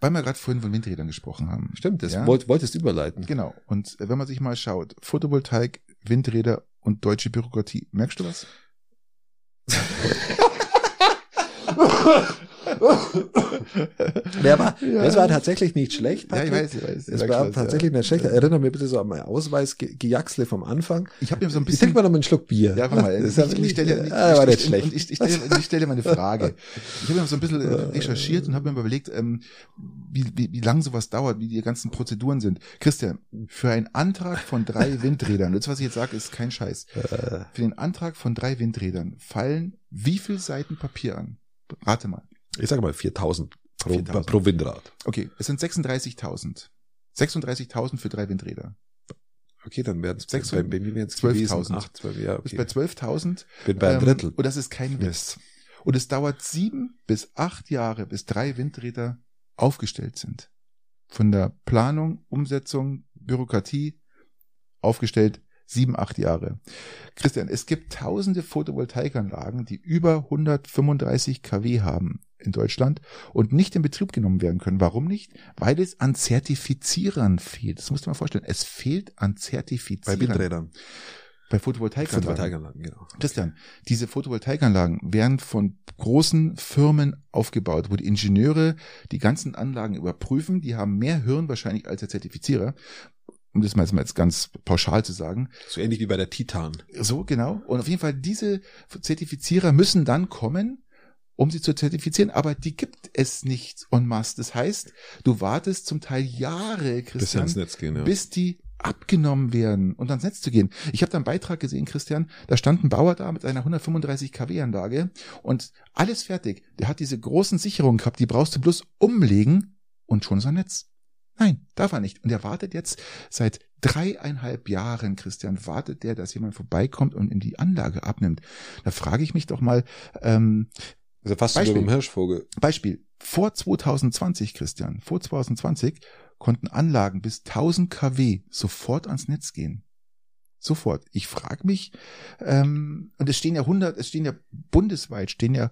Weil wir gerade vorhin von Windrädern gesprochen haben. Stimmt, das ja? wollt, wolltest überleiten. Genau. Und wenn man sich mal schaut, Photovoltaik, Windräder und deutsche Bürokratie, merkst du was? Der war, ja. Das war tatsächlich nicht schlecht. Patrick. Ja, ich weiß, ich weiß. Es war das, tatsächlich ja. nicht schlecht. Erinnere mich bitte so an meinen Ausweis, Gejaxle vom Anfang. Ich habe mir so ein bisschen. Ich trinke mal noch einen Schluck Bier. Ja, warte mal. Das ich, ich, stelle, ich, ah, war nicht schlecht. Und ich, ich, stelle, ich stelle mal eine Frage. Ich habe mir so ein bisschen äh, recherchiert und habe mir überlegt, ähm, wie, wie, wie lang sowas dauert, wie die ganzen Prozeduren sind. Christian, für einen Antrag von drei Windrädern, das was ich jetzt sage, ist kein Scheiß. Äh. Für den Antrag von drei Windrädern fallen wie viel Seiten Papier an? Rate mal. Ich sage mal 4000 pro, 4000. pro Windrad. Okay, es sind 36.000. 36.000 für drei Windräder. Okay, dann werden es bei, bei mir 12.000. Ja, okay. Bis bei 12.000. Bin bei einem ähm, Drittel. Und das ist kein Witz. Und es dauert sieben bis acht Jahre, bis drei Windräder aufgestellt sind. Von der Planung, Umsetzung, Bürokratie aufgestellt sieben, acht Jahre. Christian, es gibt tausende Photovoltaikanlagen, die über 135 kW haben in Deutschland und nicht in Betrieb genommen werden können. Warum nicht? Weil es an Zertifizierern fehlt. Das musst du mal vorstellen. Es fehlt an Zertifizierern. Bei Windrädern. Bei Photovoltaikanlagen. Photovoltaikanlagen, genau. Christian, diese Photovoltaikanlagen werden von großen Firmen aufgebaut, wo die Ingenieure die ganzen Anlagen überprüfen. Die haben mehr Hirn wahrscheinlich als der Zertifizierer. Um das mal jetzt ganz pauschal zu sagen. So ähnlich wie bei der Titan. So, genau. Und auf jeden Fall, diese Zertifizierer müssen dann kommen, um sie zu zertifizieren, aber die gibt es nicht en masse. Das heißt, du wartest zum Teil Jahre, Christian, bis, Netz gehen, ja. bis die abgenommen werden und ans Netz zu gehen. Ich habe da einen Beitrag gesehen, Christian, da stand ein Bauer da mit einer 135 kW Anlage und alles fertig. Der hat diese großen Sicherungen gehabt, die brauchst du bloß umlegen und schon ist ein Netz. Nein, darf er nicht. Und er wartet jetzt seit dreieinhalb Jahren, Christian, wartet der, dass jemand vorbeikommt und ihm die Anlage abnimmt. Da frage ich mich doch mal, ähm, also fast Beispiel, wie beim Hirschvogel. Beispiel. Vor 2020, Christian, vor 2020 konnten Anlagen bis 1000 kW sofort ans Netz gehen. Sofort. Ich frage mich, ähm, und es stehen ja hundert, es stehen ja bundesweit, stehen ja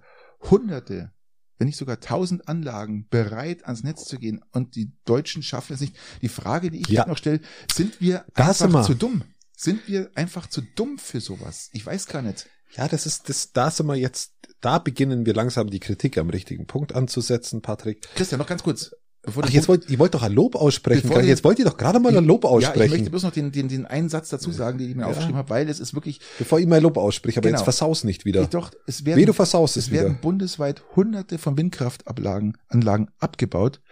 hunderte, wenn nicht sogar tausend Anlagen bereit ans Netz zu gehen und die Deutschen schaffen es nicht. Die Frage, die ich ja. noch stelle, sind wir das einfach zu dumm? Sind wir einfach zu dumm für sowas? Ich weiß gar nicht. Ja, das ist, das, da sind wir jetzt, da beginnen wir langsam die Kritik am richtigen Punkt anzusetzen, Patrick. Christian, noch ganz kurz. Bevor Ach, jetzt wollt, ihr wollt doch ein Lob aussprechen. Den, jetzt wollt ihr doch gerade mal ein Lob aussprechen. Ja, ich möchte bloß noch den, den, den einen Satz dazu sagen, den ich mir ja. aufgeschrieben habe, weil es ist wirklich. Bevor ich mein Lob ausspreche, aber genau. jetzt versaus nicht wieder. Ich doch, es werden, Weh, du versaust es, es werden wieder. bundesweit hunderte von Windkraftanlagen Anlagen abgebaut,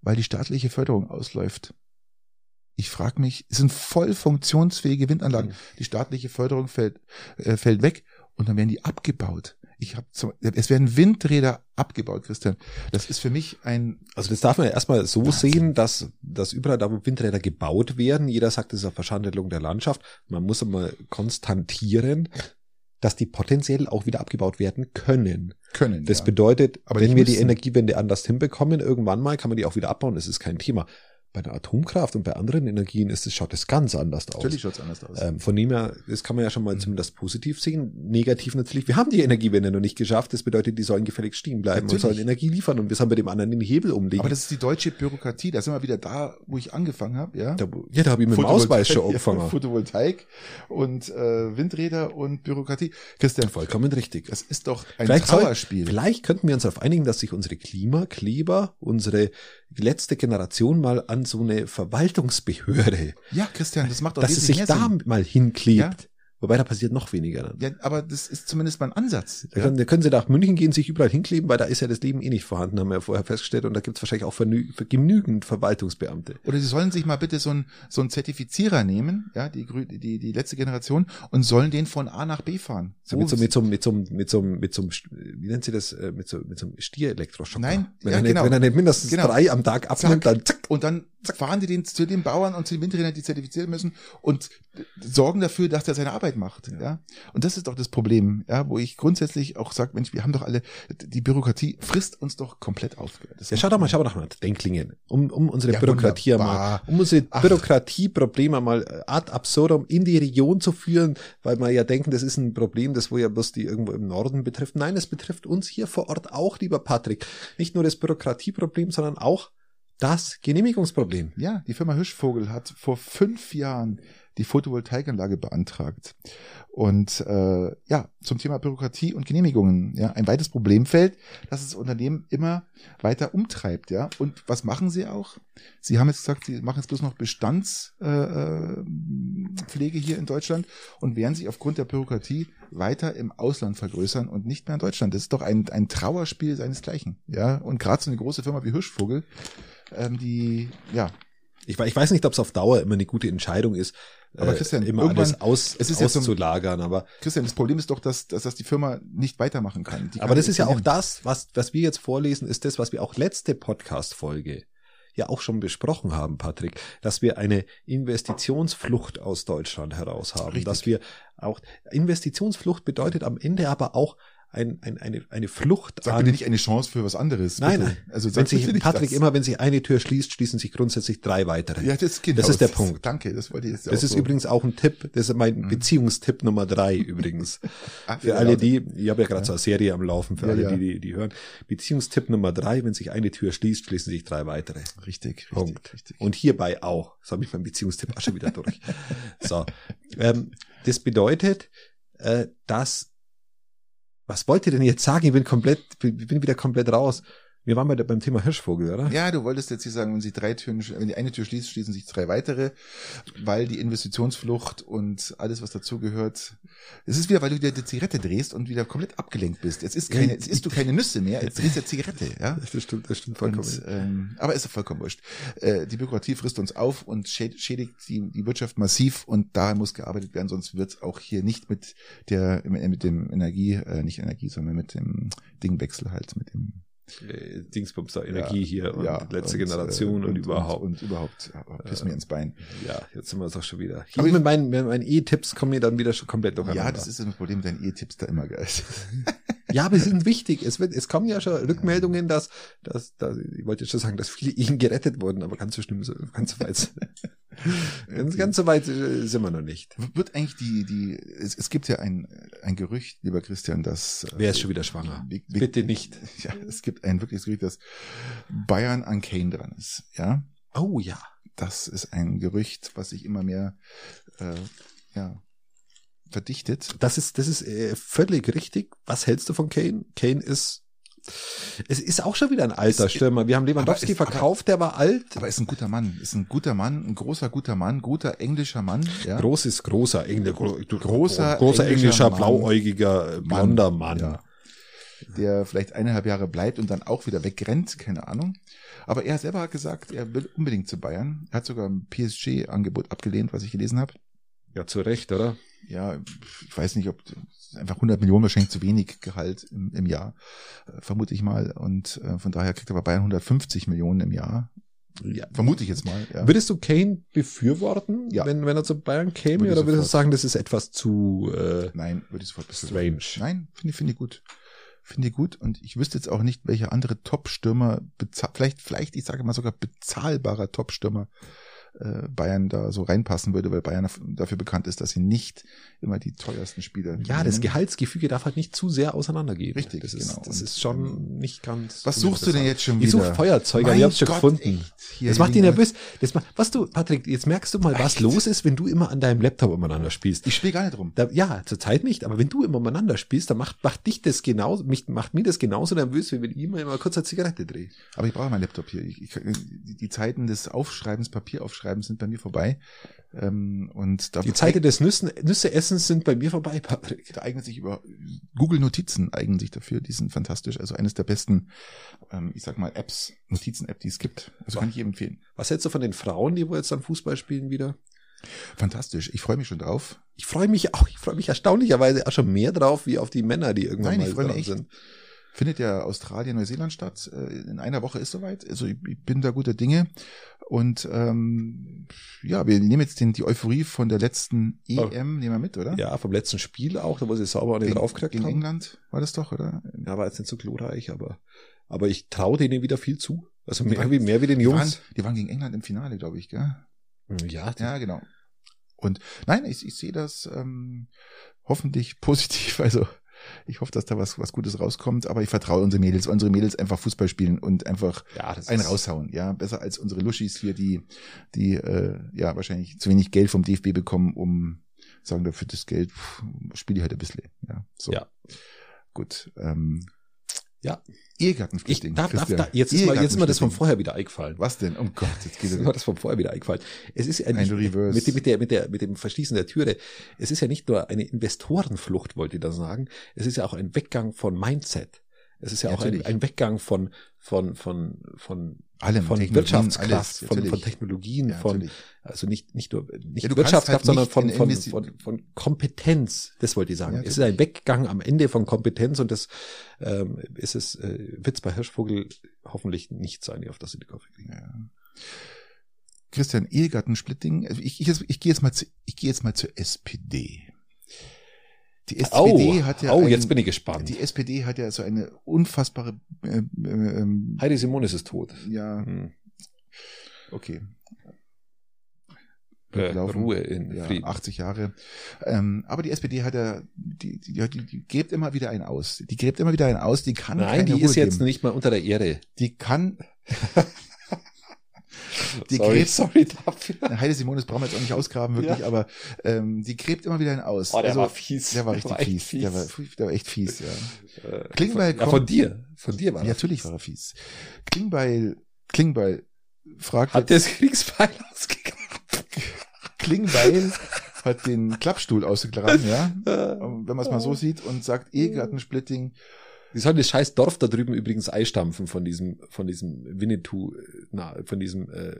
weil die staatliche Förderung ausläuft. Ich frage mich, es sind voll funktionsfähige Windanlagen. Mhm. Die staatliche Förderung fällt, äh, fällt weg und dann werden die abgebaut. Ich habe es werden Windräder abgebaut, Christian. Das ist für mich ein Also das darf man ja erstmal so Wahnsinn. sehen, dass dass überall da wo Windräder gebaut werden, jeder sagt, das ist eine Verschandelung der Landschaft. Man muss einmal konstantieren, dass die potenziell auch wieder abgebaut werden können. Können. Das ja. bedeutet, Aber wenn wir die Energiewende anders hinbekommen, irgendwann mal kann man die auch wieder abbauen, das ist kein Thema. Bei der Atomkraft und bei anderen Energien ist es, schaut es ganz anders aus. Natürlich schaut es anders aus. Ähm, von dem her, das kann man ja schon mal mhm. zumindest positiv sehen. Negativ natürlich, wir haben die Energiewende noch nicht geschafft. Das bedeutet, die sollen gefälligst stehen bleiben natürlich. und sollen Energie liefern und wir sollen bei dem anderen den Hebel umlegen. Aber das ist die deutsche Bürokratie. Da sind wir wieder da, wo ich angefangen habe. Ja, da, ja, da habe ich mit dem Ausweis schon angefangen. Ja, Photovoltaik und äh, Windräder und Bürokratie. Christian, vollkommen richtig. Das ist doch ein vielleicht Trauerspiel. Soll, vielleicht könnten wir uns darauf einigen, dass sich unsere Klimakleber, unsere letzte Generation mal an so eine Verwaltungsbehörde. Ja, Christian, das macht auch Dass es sich da mal hinklebt. Ja? Wobei da passiert noch weniger dann. Ja, aber das ist zumindest mal ein Ansatz. Da, können, da können sie nach München gehen, sich überall hinkleben, weil da ist ja das Leben eh nicht vorhanden, haben wir ja vorher festgestellt. Und da gibt es wahrscheinlich auch genügend Verwaltungsbeamte. Oder sie sollen sich mal bitte so ein so ein Zertifizierer nehmen, ja, die, die, die letzte Generation, und sollen den von A nach B fahren. So mit so, mit so, mit so, mit so, mit so, wie nennt sie das, äh, mit so, mit so einem Stierelektroschocker. Nein, wenn, ja, er genau. nicht, wenn er nicht mindestens genau. drei am Tag abnimmt, zack. dann zack. Und dann zack. fahren die den zu den Bauern und zu den Windrädern, die zertifizieren müssen und sorgen dafür, dass er seine Arbeit macht, ja. ja. Und das ist doch das Problem, ja, wo ich grundsätzlich auch sage, Mensch, wir haben doch alle, die Bürokratie frisst uns doch komplett auf. Das ja, schau doch mal, schau doch mal, Denklingen, um, um unsere ja, Bürokratie mal, um unsere. Bürokratieprobleme mal äh, ad absurdum in die Region zu führen, weil man ja denken, das ist ein Problem, das wo ja bloß die irgendwo im Norden betrifft. Nein, es betrifft uns hier vor Ort auch, lieber Patrick. Nicht nur das Bürokratieproblem, sondern auch das Genehmigungsproblem. Ja, die Firma Hirschvogel hat vor fünf Jahren die Photovoltaikanlage beantragt. Und äh, ja, zum Thema Bürokratie und Genehmigungen, ja, ein weites Problemfeld, das das Unternehmen immer weiter umtreibt, ja. Und was machen sie auch? Sie haben jetzt gesagt, sie machen jetzt bloß noch Bestandspflege äh, hier in Deutschland und werden sich aufgrund der Bürokratie weiter im Ausland vergrößern und nicht mehr in Deutschland. Das ist doch ein, ein Trauerspiel seinesgleichen, ja. Und gerade so eine große Firma wie Hirschvogel, ähm, die, ja, ich, ich weiß nicht, ob es auf Dauer immer eine gute Entscheidung ist, aber äh, Christian, äh, immer alles aus, es ist auszulagern. Aber Christian, das Problem ist doch, dass, dass das die Firma nicht weitermachen kann. kann aber das ist ja auch das, was, was wir jetzt vorlesen, ist das, was wir auch letzte Podcast-Folge ja auch schon besprochen haben, Patrick, dass wir eine Investitionsflucht aus Deutschland heraus haben, Richtig. dass wir auch Investitionsflucht bedeutet am Ende aber auch ein, ein, eine, eine Flucht Sag an. bitte nicht eine Chance für was anderes. Nein, nein. Also wenn sich, Patrick, das. immer wenn sich eine Tür schließt, schließen sich grundsätzlich drei weitere. Ja, das, genau, das ist der das, Punkt. Danke, das wollte ich jetzt Das ist so. übrigens auch ein Tipp, das ist mein mhm. Beziehungstipp Nummer drei übrigens. Ach, für alle die, ich habe ja gerade ja. so eine Serie am Laufen, für ja, alle, ja. die, die, die hören. Beziehungstipp Nummer drei, wenn sich eine Tür schließt, schließen sich drei weitere. Richtig, Punkt. richtig, richtig. Und hierbei auch. Das habe ich beim Beziehungstipp auch schon wieder durch. So. Ähm, das bedeutet, äh, dass was wollt ihr denn jetzt sagen? Ich bin komplett, bin, wieder komplett raus. Wir waren bei der, beim Thema Hirschvogel, oder? Ja, du wolltest jetzt hier sagen, wenn sie drei Türen, wenn die eine Tür schließt, schließen sich drei weitere, weil die Investitionsflucht und alles, was dazugehört, es ist wieder, weil du wieder die Zigarette drehst und wieder komplett abgelenkt bist. Jetzt ist keine, jetzt isst du keine Nüsse mehr, jetzt drehst du Zigarette, ja? Das stimmt, das stimmt vollkommen. Und, ähm, aber ist doch vollkommen wurscht. Äh, die Bürokratie frisst uns auf und schädigt die, die Wirtschaft massiv und da muss gearbeitet werden, sonst wird auch hier nicht mit der, mit dem Energie, äh, nicht Energie, sondern mit dem Dingwechsel halt, mit dem äh, Dingsbums da Energie ja, hier und ja, letzte und, Generation und, und, überhaupt. Und, überhaupt, ja, piss mir ins Bein. Ja, jetzt sind wir es auch schon wieder. Hier mit meinen, mit meinen E-Tipps kommen wir dann wieder schon komplett durcheinander. Ja, das ist das Problem, deine E-Tipps da immer geil. ja, aber sie sind wichtig. Es wird, es kommen ja schon Rückmeldungen, dass, dass, dass ich wollte jetzt schon sagen, dass viele Ehen gerettet wurden, aber ganz so schlimm, ganz so weit. ganz, ganz so weit äh, sind wir noch nicht. Wird eigentlich die, die, es, es gibt ja ein, ein Gerücht, lieber Christian, dass. Wer ist schon wieder schwanger? Bitte nicht. Ja, es gibt ein wirkliches Gerücht, dass Bayern an Kane dran ist, ja? Oh ja. Das ist ein Gerücht, was sich immer mehr, äh, ja, verdichtet. Das ist, das ist äh, völlig richtig. Was hältst du von Kane? Kane ist es ist auch schon wieder ein alter Stürmer. Wir haben Lewandowski ist, verkauft, aber, der war alt. Aber ist ein guter Mann. Ist ein guter Mann, ein großer, guter Mann, guter englischer Mann. Ja? Groß ist großer, Engl großer, großer englischer, englischer blauäugiger, blonder Mann. Mann. Ja. Der vielleicht eineinhalb Jahre bleibt und dann auch wieder wegrennt, keine Ahnung. Aber er selber hat gesagt, er will unbedingt zu Bayern. Er hat sogar ein PSG-Angebot abgelehnt, was ich gelesen habe. Ja, zu Recht, oder? Ja, ich weiß nicht, ob einfach 100 Millionen wahrscheinlich zu wenig Gehalt im, im Jahr, äh, vermute ich mal. Und äh, von daher kriegt aber Bayern 150 Millionen im Jahr. Ja, vermute ich jetzt mal. Ja. Würdest du Kane befürworten, ja. wenn, wenn er zu Bayern käme, würde oder würdest du sagen, das ist etwas zu äh, Nein, würde ich sofort strange. Nein, finde ich, finde ich gut. Finde ich gut. Und ich wüsste jetzt auch nicht, welcher andere Top-Stürmer, vielleicht, vielleicht, ich sage mal sogar bezahlbarer Top-Stürmer äh, Bayern da so reinpassen würde, weil Bayern dafür bekannt ist, dass sie nicht immer die teuersten Spieler. Ja, nehmen. das Gehaltsgefüge darf halt nicht zu sehr auseinandergehen. Richtig, das ist, genau. Das ist schon nicht ganz. Was suchst du denn jetzt schon wieder? Ich suche Feuerzeuger, ich hab's schon gefunden. Das macht ihn nervös. Das macht, was du, Patrick, jetzt merkst du mal, was echt? los ist, wenn du immer an deinem Laptop umeinander spielst. Ich spiele gar nicht rum. Da, ja, zurzeit nicht, aber wenn du immer umeinander spielst, dann macht, macht dich das genauso, mich, macht mir das genauso nervös, wie wenn ich immer, immer kurz eine Zigarette drehe. Aber ich brauche meinen Laptop hier. Ich, ich, die, die Zeiten des Aufschreibens, Papieraufschreibens sind bei mir vorbei. Ähm, und da die Zeiten des Nüssen, Nüsseessens sind bei mir vorbei, Patrick. Da eignet sich über Google Notizen eignen sich dafür. Die sind fantastisch. Also eines der besten, ähm, ich sag mal, Apps, Notizen-App, die es gibt. Also kann ich jedem empfehlen. Was hältst du von den Frauen, die wohl jetzt dann Fußball spielen wieder? Fantastisch. Ich freue mich schon drauf. Ich freue mich auch, ich freue mich erstaunlicherweise auch schon mehr drauf, wie auf die Männer, die irgendwann Nein, mal dran sind. Findet ja Australien, Neuseeland statt. Äh, in einer Woche ist soweit. Also ich bin da guter Dinge. Und ähm, ja, wir nehmen jetzt den, die Euphorie von der letzten EM, nehmen wir mit, oder? Ja, vom letzten Spiel auch, da wo sie sauber den draufgekriegt haben. In England war das doch, oder? Ja, war jetzt nicht so glorreich, aber, aber ich traue denen wieder viel zu. Also mehr, wie, mehr wie den Jungs. Die waren, die waren gegen England im Finale, glaube ich, gell? Ja. Ja, genau. Und nein, ich, ich sehe das ähm, hoffentlich positiv. Also ich hoffe, dass da was, was Gutes rauskommt, aber ich vertraue unsere Mädels, unsere Mädels einfach Fußball spielen und einfach ja, einen raushauen. Ja, besser als unsere Luschis hier, die, die äh, ja wahrscheinlich zu wenig Geld vom DFB bekommen, um sagen, dafür das Geld spiele ich halt ein bisschen. Ja, so. Ja. Gut. Ähm, ja. Ehegattenflüchtling. Ich darf, darf, da, jetzt ist mal, jetzt ist mir das vom vorher wieder eingefallen. Was denn? Oh Gott, jetzt geht es. Ist mir das vom vorher wieder eingefallen. Es ist ein Reverse. Mit, mit der, mit der, mit dem Verschließen der Türe. Es ist ja nicht nur eine Investorenflucht, wollte ich da sagen. Es ist ja auch ein Weggang von Mindset. Es ist ja, ja auch ein, ein, Weggang von, von, von, von, Allem, von Wirtschaftskraft, alles, von, von Technologien, ja, von, also nicht, nicht nur, nicht ja, Wirtschaftskraft, halt sondern von, von, von, von Kompetenz. Das wollte ich sagen. es ist ein Weggang am Ende von Kompetenz und das ähm, ist es, äh, Witz bei Hirschvogel hoffentlich nicht sein, auf das in die Kopf kriegen. Christian Ehegattensplitting, also ich, ich, ich gehe jetzt mal zu, ich gehe jetzt mal zur SPD. Die SPD oh, hat ja. Oh, ein, jetzt bin ich gespannt. Die SPD hat ja so eine unfassbare. Äh, äh, ähm, Heidi Simonis ist tot. Ja. Hm. Okay. Äh, Ruhe in ja, Frieden. 80 Jahre. Ähm, aber die SPD hat ja, die, die, die, die gräbt immer wieder einen aus. Die gräbt immer wieder einen aus, die kann Nein, die Ruhe ist jetzt geben. nicht mal unter der Erde. Die kann. die sorry, gräbt, sorry dafür. Heide Simonis brauchen wir jetzt auch nicht ausgraben, wirklich, ja. aber ähm, die gräbt immer wieder einen aus. Oh, der also, war fies. Der war richtig der war fies. fies. Der, war, der war echt fies, ja. Äh, Klingbeil kommt, ja, von dir. Von dir war er Natürlich war er fies. Klingbeil, Klingbeil fragt. Hat der das Kriegsbeil ausgegraben? Klingbeil hat den Klappstuhl ausgegraben, ja. Wenn man es mal so sieht und sagt, Ehegattensplitting. Die sollen das scheiß Dorf da drüben übrigens einstampfen von diesem, von diesem Winnetou, na, von diesem äh,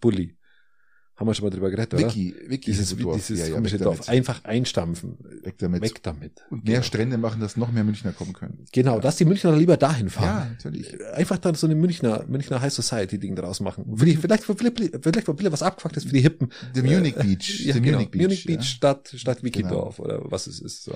Bully. Haben wir schon mal drüber geredet, oder? Wiki, Wiki dieses, Dorf. dieses ja, ja, Dorf. Einfach einstampfen. Weg damit. Weg damit. Und mehr genau. Strände machen, dass noch mehr Münchner kommen können. Genau, ja. dass die Münchner lieber dahin fahren. Ja, natürlich. Einfach dann so eine Münchner, Münchner High Society Ding draus machen. Vielleicht, vielleicht, vielleicht, ein bisschen was abgefucktes für die Hippen. The Munich Beach. Ja, The genau. Munich Beach. Munich Beach statt, statt Wikidorf genau. oder was es ist, so.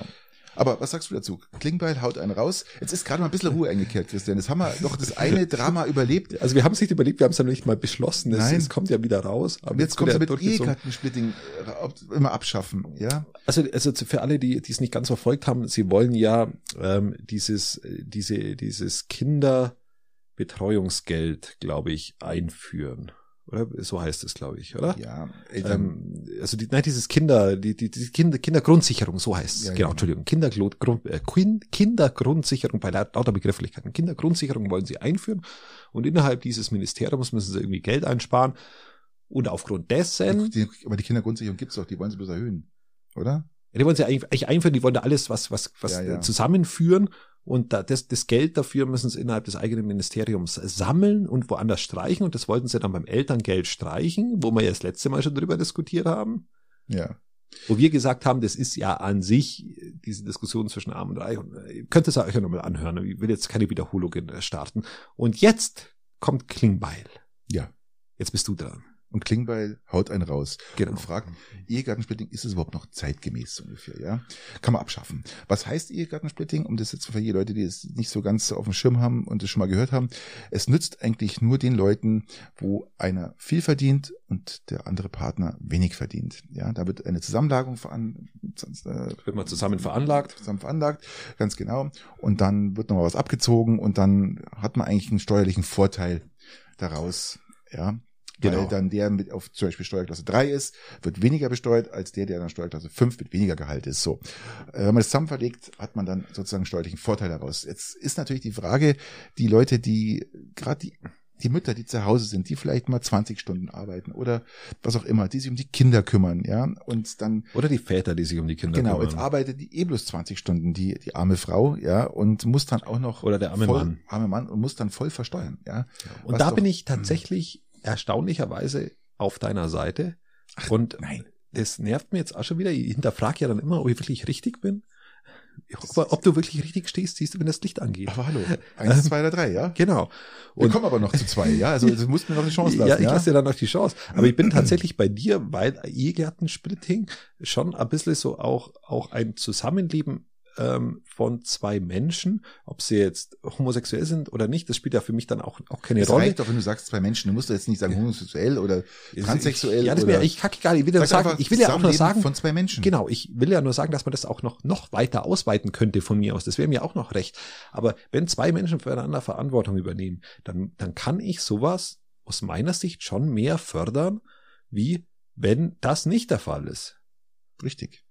Aber was sagst du dazu? Klingbeil haut einen raus. Jetzt ist gerade mal ein bisschen Ruhe eingekehrt, Christian. Jetzt haben wir doch das eine Drama überlebt. Also wir haben es nicht überlebt, wir haben es ja noch nicht mal beschlossen. Es, Nein. es kommt ja wieder raus. Aber jetzt, jetzt kommt es mit Ehegattensplitting äh, immer abschaffen, ja? Also, also für alle, die, die es nicht ganz verfolgt haben, sie wollen ja ähm, dieses, diese, dieses Kinderbetreuungsgeld, glaube ich, einführen. Oder so heißt es, glaube ich, oder? Ja. Ähm, also die, nein, dieses Kinder, die, die, die Kinder, Kindergrundsicherung, so heißt es. Ja, genau, ja. Entschuldigung. Kindergrund, äh, Kindergrundsicherung bei lauter Begrifflichkeiten. Kindergrundsicherung wollen sie einführen und innerhalb dieses Ministeriums müssen sie irgendwie Geld einsparen. Und aufgrund dessen. Die, aber die Kindergrundsicherung gibt's doch, die wollen sie bloß erhöhen, oder? Ja, die wollen sie eigentlich einführen, die wollen da alles was, was, was ja, ja. zusammenführen und da, das, das Geld dafür müssen sie innerhalb des eigenen Ministeriums sammeln und woanders streichen. Und das wollten sie dann beim Elterngeld streichen, wo wir ja das letzte Mal schon drüber diskutiert haben. Ja. Wo wir gesagt haben, das ist ja an sich diese Diskussion zwischen Arm und Reich. Und ihr äh, könnt es euch ja nochmal anhören. Ich will jetzt keine Wiederholung starten. Und jetzt kommt Klingbeil. Ja. Jetzt bist du dran. Und Klingbeil haut einen raus genau. und fragt, Ehegattensplitting, ist es überhaupt noch zeitgemäß ungefähr, ja? Kann man abschaffen. Was heißt Ehegattensplitting? Um das jetzt für die Leute, die es nicht so ganz auf dem Schirm haben und es schon mal gehört haben. Es nützt eigentlich nur den Leuten, wo einer viel verdient und der andere Partner wenig verdient. Ja, da wird eine Zusammenlagung veran, äh, wird man zusammen veranlagt. Zusammen veranlagt, ganz genau. Und dann wird nochmal was abgezogen und dann hat man eigentlich einen steuerlichen Vorteil daraus. Ja, Genau. Weil dann der mit auf zum Beispiel Steuerklasse 3 ist, wird weniger besteuert als der, der dann Steuerklasse 5 mit weniger Gehalt ist. So. Äh, wenn man das zusammen verlegt, hat man dann sozusagen steuerlichen Vorteil daraus. Jetzt ist natürlich die Frage, die Leute, die gerade die die Mütter, die zu Hause sind, die vielleicht mal 20 Stunden arbeiten oder was auch immer, die sich um die Kinder kümmern, ja, und dann. Oder die Väter, die sich um die Kinder genau, kümmern. Genau, jetzt arbeitet die eh bloß 20 Stunden, die, die arme Frau, ja, und muss dann auch noch. Oder der arme voll, Mann. Arme Mann und muss dann voll versteuern, ja. Und da bin ich tatsächlich erstaunlicherweise auf deiner Seite. Ach, und nein. das nervt mir jetzt auch schon wieder. Ich hinterfrage ja dann immer, ob ich wirklich richtig bin. Ob, ob du wirklich richtig stehst, siehst du, wenn das Licht angeht. Aber hallo. Eins, ähm, zwei oder drei, ja? Genau. Und Wir kommen aber noch zu zwei, ja? Also du musst mir noch eine Chance lassen. Ja, ich lasse dir dann noch die Chance. Aber ich bin tatsächlich bei dir, weil Ehegattensplitting schon ein bisschen so auch, auch ein Zusammenleben ähm, von zwei Menschen, ob sie jetzt homosexuell sind oder nicht, das spielt ja für mich dann auch, auch keine das Rolle. Reicht doch, wenn du sagst zwei Menschen, du musst jetzt nicht sagen homosexuell oder transsexuell. Ich, ja, das wäre ich kacke gar nicht. Ich will ja sagen, ich will ja auch nur sagen von zwei Menschen. Genau, ich will ja nur sagen, dass man das auch noch noch weiter ausweiten könnte von mir aus. Das wäre mir auch noch recht. Aber wenn zwei Menschen füreinander Verantwortung übernehmen, dann dann kann ich sowas aus meiner Sicht schon mehr fördern, wie wenn das nicht der Fall ist. Richtig.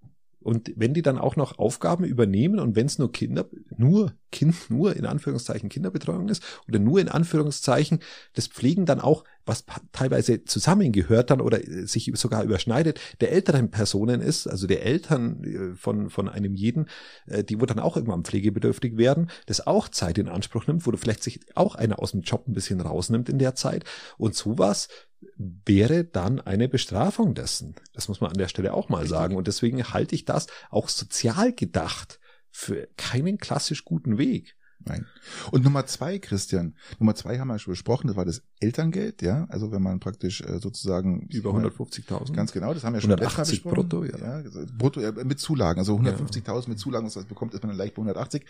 Und wenn die dann auch noch Aufgaben übernehmen und wenn es nur Kinder, nur Kind, nur in Anführungszeichen Kinderbetreuung ist oder nur in Anführungszeichen das Pflegen dann auch, was teilweise zusammengehört dann oder äh, sich sogar überschneidet, der älteren Personen ist, also der Eltern äh, von, von einem jeden, äh, die wo dann auch irgendwann pflegebedürftig werden, das auch Zeit in Anspruch nimmt, wo du vielleicht sich auch einer aus dem Job ein bisschen rausnimmt in der Zeit. Und sowas wäre dann eine Bestrafung dessen. Das muss man an der Stelle auch mal sagen. Und deswegen halte ich das auch sozial gedacht für keinen klassisch guten Weg. Nein. Und Nummer zwei, Christian, Nummer zwei haben wir schon besprochen, das war das Elterngeld, ja, also wenn man praktisch äh, sozusagen über 150.000. Ganz genau, das haben wir schon 180 brutto, ja. ja brutto ja, mit Zulagen, also 150.000 ja. mit Zulagen, was man bekommt, ist man dann leicht bei 180.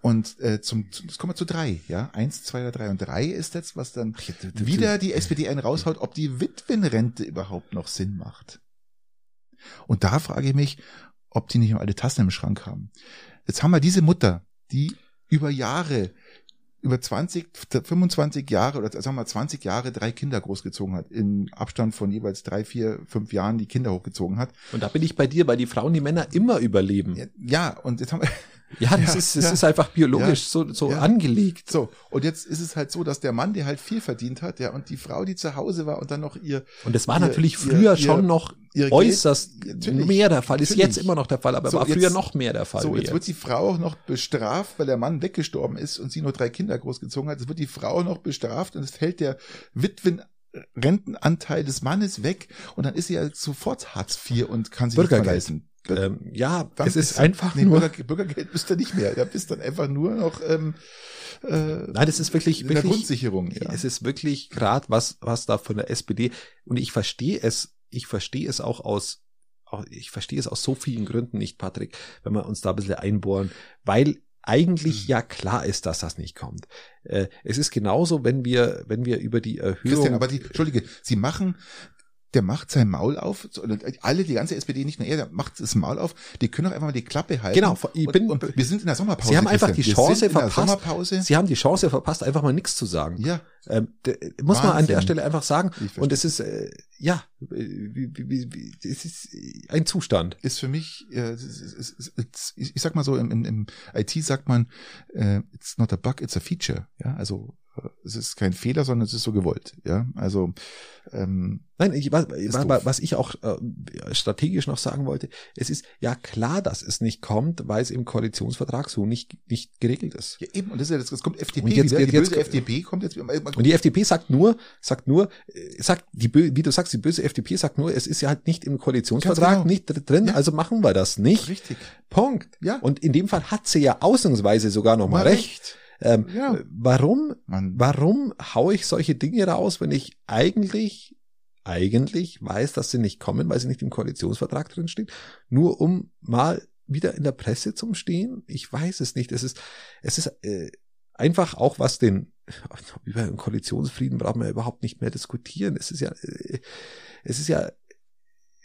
Und äh, zum, das kommen wir zu drei, ja, eins, zwei oder drei und drei ist jetzt, was dann wieder die SPD einen raushaut, ob die Witwenrente überhaupt noch Sinn macht. Und da frage ich mich, ob die nicht noch alte Tassen im Schrank haben. Jetzt haben wir diese Mutter, die über Jahre, über 20, 25 Jahre oder sagen wir mal 20 Jahre drei Kinder großgezogen hat, im Abstand von jeweils drei, vier, fünf Jahren die Kinder hochgezogen hat. Und da bin ich bei dir, weil die Frauen, die Männer immer überleben. Ja, und jetzt haben wir, ja, das ja, ist, das ja, ist einfach biologisch ja, so, so angelegt. So. Und jetzt ist es halt so, dass der Mann, der halt viel verdient hat, ja, und die Frau, die zu Hause war und dann noch ihr. Und das war ihr, natürlich früher ihr, schon noch äußerst Geld, mehr der Fall. Ist jetzt immer noch der Fall, aber so, war früher jetzt, noch mehr der Fall. So, jetzt, jetzt wird die Frau auch noch bestraft, weil der Mann weggestorben ist und sie nur drei Kinder großgezogen hat. Jetzt wird die Frau noch bestraft und es hält der Witwen Rentenanteil des Mannes weg und dann ist sie ja sofort Hartz IV und kann sich nicht verleisten. Ähm, ja, dann es ist, ist einfach nee, nur Bürger, Bürgergeld bist du nicht mehr. Da bist dann einfach nur noch ähm, äh, Nein, das ist wirklich in wirklich der Grundsicherung. Ja. Es ist wirklich gerade was was da von der SPD und ich verstehe es. Ich verstehe es auch aus ich verstehe es aus so vielen Gründen nicht, Patrick, wenn wir uns da ein bisschen einbohren, weil eigentlich hm. ja klar ist, dass das nicht kommt. Äh, es ist genauso, wenn wir, wenn wir über die Erhöhung. Christian, aber die, Entschuldige, Sie machen der macht sein Maul auf, alle, die ganze SPD, nicht nur er, der macht das Maul auf, die können doch einfach mal die Klappe halten. Genau, ich bin, und, und wir sind in der Sommerpause. Sie haben einfach die Chance verpasst. Sie haben die Chance verpasst, einfach mal nichts zu sagen. Ja. Ähm, muss Wahnsinn. man an der Stelle einfach sagen. Und es ist, äh, ja, wie, wie, wie, es ist ein Zustand. Ist für mich, äh, ich sag mal so, im, im, im IT sagt man, äh, it's not a bug, it's a feature. Ja, also es ist kein Fehler, sondern es ist so gewollt. Ja, also ähm, nein, ich, was, was ich auch äh, strategisch noch sagen wollte, es ist ja klar, dass es nicht kommt, weil es im Koalitionsvertrag so nicht nicht geregelt ist. Ja, eben und das ist ja das, das kommt FDP und jetzt, wieder, die jetzt, böse FDP kommt jetzt und die FDP sagt nur, sagt nur, äh, sagt die wie du sagst, die böse FDP sagt nur, es ist ja halt nicht im Koalitionsvertrag genau. nicht drin, ja. also machen wir das nicht. Richtig. Punkt. Ja. Und in dem Fall hat sie ja ausnahmsweise sogar noch mal, mal recht. recht. Ähm, ja. Warum, Mann. warum haue ich solche Dinge raus, wenn ich eigentlich, eigentlich weiß, dass sie nicht kommen, weil sie nicht im Koalitionsvertrag drin steht, nur um mal wieder in der Presse zum Stehen? Ich weiß es nicht. Es ist, es ist äh, einfach auch was den über einen Koalitionsfrieden braucht man ja überhaupt nicht mehr diskutieren. Es ist ja, äh, es ist ja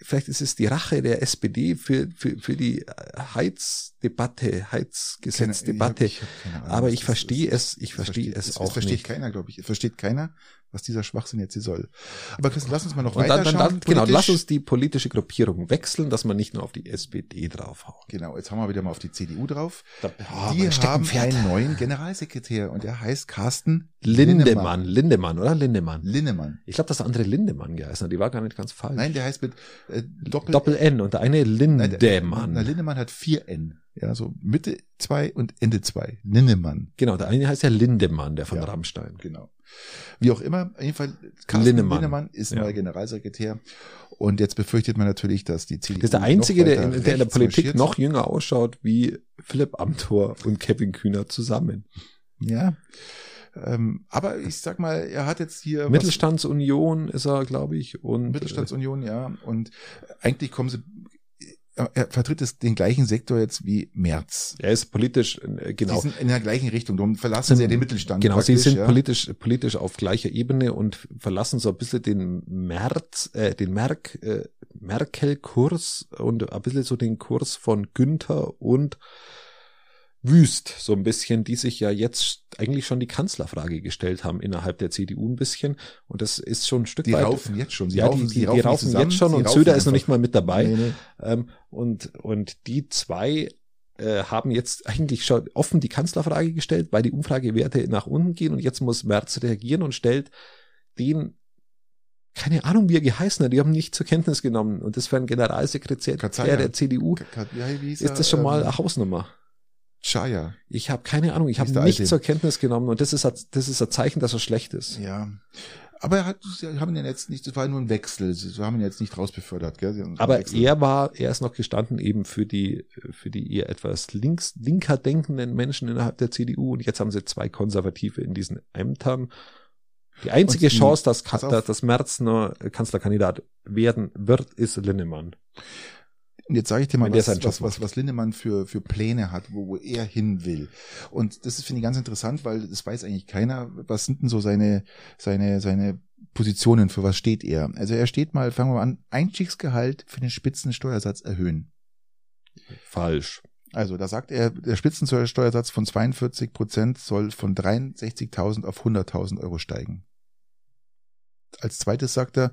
vielleicht ist es die Rache der SPD für, für, für die Heizdebatte, Heizgesetzdebatte. Aber ich verstehe es, ich verstehe es auch versteht nicht. keiner, glaube ich. Versteht keiner, was dieser Schwachsinn jetzt hier soll. Aber Christian, lass uns mal noch weiter dann, dann, dann, Genau, lass uns die politische Gruppierung wechseln, dass man nicht nur auf die SPD draufhaut. Genau, jetzt haben wir wieder mal auf die CDU drauf. Da, oh, die haben einen neuen Generalsekretär und der heißt Carsten Lindemann. Lindemann, oder? Lindemann. Lindemann. Ich glaube, das andere Lindemann geheißen hat. Die war gar nicht ganz falsch. Nein, der heißt mit äh, Doppel, Doppel N und der eine Lindemann. Nein, Lindemann hat vier N. Ja, so Mitte zwei und Ende zwei. Lindemann. Genau, der eine heißt ja Lindemann, der von ja, Rammstein. Genau. Wie auch immer, auf jeden Fall, Carsten Lindemann, Lindemann ist neuer ja. Generalsekretär. Und jetzt befürchtet man natürlich, dass die CDU. Das ist der Einzige, der in, der in der Politik marschiert. noch jünger ausschaut wie Philipp Amthor und Kevin Kühner zusammen. Ja. Ähm, aber ich sag mal, er hat jetzt hier. Mittelstandsunion ist er, glaube ich. Und, Mittelstandsunion, ja. Und eigentlich kommen sie er vertritt es den gleichen Sektor jetzt wie Merz. Er ist politisch äh, genau. Sie sind in der gleichen Richtung. Darum verlassen sie ja den Mittelstand. Genau, sie sind ja. politisch politisch auf gleicher Ebene und verlassen so ein bisschen den Merz, äh, den Merk, äh, Merkel-Kurs und ein bisschen so den Kurs von Günther und Wüst, so ein bisschen, die sich ja jetzt eigentlich schon die Kanzlerfrage gestellt haben innerhalb der CDU ein bisschen. Und das ist schon ein Stück die weit. Die raufen jetzt schon. Sie ja, raufen, die, die, die raufen, raufen jetzt schon und Söder ist noch nicht mal mit dabei. Nee, nee. Ähm, und, und die zwei äh, haben jetzt eigentlich schon offen die Kanzlerfrage gestellt, weil die Umfragewerte nach unten gehen und jetzt muss Merz reagieren und stellt den keine Ahnung, wie er geheißen hat, die haben nicht zur Kenntnis genommen. Und das für einen Generalsekretär der, der CDU ist das schon mal ähm, eine Hausnummer. Chaya. Ich habe keine Ahnung, ich habe nicht zur Kenntnis genommen und das ist, das ist ein Zeichen, dass er schlecht ist. Ja. Aber er hat, sie haben ihn jetzt nicht, das war nur ein Wechsel. Sie haben ihn jetzt nicht rausbefördert, gell? Aber er war, er ist noch gestanden eben für die, für die eher etwas links, linker denkenden Menschen innerhalb der CDU und jetzt haben sie zwei Konservative in diesen Ämtern. Die einzige die, Chance, dass, dass, dass Merz nur Kanzlerkandidat werden wird, ist Linnemann. Und jetzt sage ich dir mal, was, was, was, was Lindemann für, für Pläne hat, wo, wo er hin will. Und das finde ich ganz interessant, weil das weiß eigentlich keiner, was sind denn so seine, seine, seine Positionen, für was steht er? Also er steht mal, fangen wir mal an, Einstiegsgehalt für den Spitzensteuersatz erhöhen. Falsch. Also da sagt er, der Spitzensteuersatz von 42 Prozent soll von 63.000 auf 100.000 Euro steigen. Als zweites sagt er,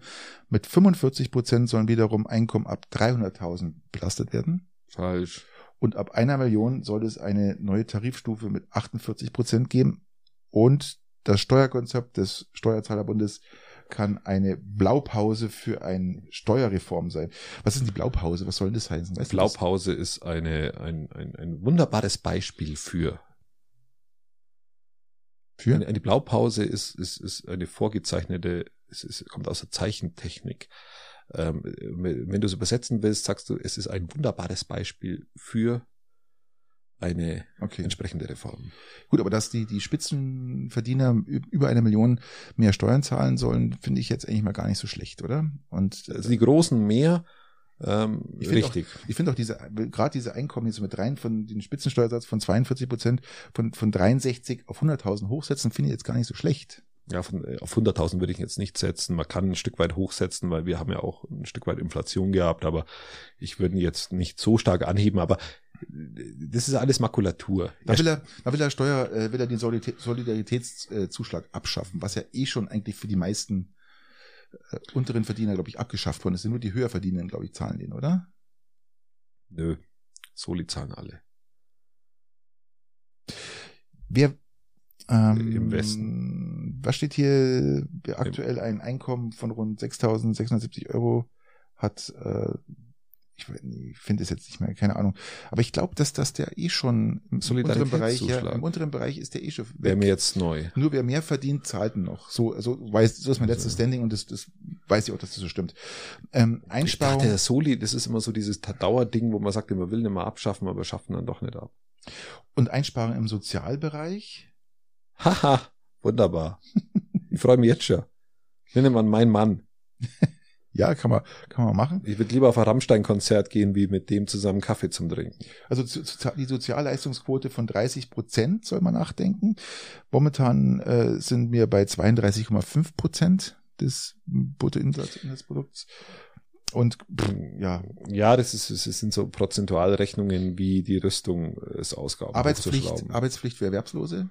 mit 45 Prozent sollen wiederum Einkommen ab 300.000 belastet werden. Falsch. Und ab einer Million soll es eine neue Tarifstufe mit 48 Prozent geben. Und das Steuerkonzept des Steuerzahlerbundes kann eine Blaupause für eine Steuerreform sein. Was ist denn die Blaupause? Was soll das heißen? Weißt Blaupause ist eine, ein, ein, ein wunderbares Beispiel für für? Eine, eine Blaupause ist, ist, ist eine vorgezeichnete es ist, kommt aus der Zeichentechnik. Ähm, wenn du es übersetzen willst, sagst du, es ist ein wunderbares Beispiel für eine okay. entsprechende Reform. Gut, aber dass die, die Spitzenverdiener über eine Million mehr Steuern zahlen sollen, finde ich jetzt eigentlich mal gar nicht so schlecht, oder? Und also die Großen mehr, ähm, ich richtig. Auch, ich finde auch diese, gerade diese Einkommen, so mit rein von den Spitzensteuersatz von 42 Prozent von, von 63 auf 100.000 hochsetzen, finde ich jetzt gar nicht so schlecht ja, von, äh, auf 100.000 würde ich jetzt nicht setzen. Man kann ein Stück weit hochsetzen, weil wir haben ja auch ein Stück weit Inflation gehabt, aber ich würde ihn jetzt nicht so stark anheben, aber äh, das ist alles Makulatur. Da will er, da will er Steuer, äh, will er den Solidaritätszuschlag abschaffen, was ja eh schon eigentlich für die meisten äh, unteren Verdiener, glaube ich, abgeschafft worden ist. Nur die höher verdienen, glaube ich, zahlen den, oder? Nö, Soli zahlen alle. Wer ähm, im Westen was steht hier? Aktuell ein Einkommen von rund 6.670 Euro hat, äh, ich, ich finde es jetzt nicht mehr, keine Ahnung. Aber ich glaube, dass das der eh schon im unteren Bereich, ja, im unteren Bereich ist der eh schon. Wäre mir jetzt neu. Nur wer mehr verdient, zahlt noch. So, also weiß, so ist mein letztes also. Standing und das, das weiß ich auch, dass das so stimmt. Ähm, Einsparung. der Soli, das ist immer so dieses Dauerding, wo man sagt, man will nicht mehr abschaffen, aber schaffen dann doch nicht ab. Und Einsparung im Sozialbereich? Haha. Wunderbar. Ich freue mich jetzt schon. Nenne man mein Mann. Ja, kann man, kann man machen. Ich würde lieber auf ein Rammstein-Konzert gehen, wie mit dem zusammen Kaffee zum Trinken. Also die Sozialleistungsquote von 30 Prozent soll man nachdenken. Momentan äh, sind wir bei 32,5 Prozent des Bruttoinlandsprodukts. Und ja. Ja, das ist, das sind so Prozentualrechnungen, wie die Rüstung es Ausgaben. Arbeitspflicht, Arbeitspflicht für Erwerbslose?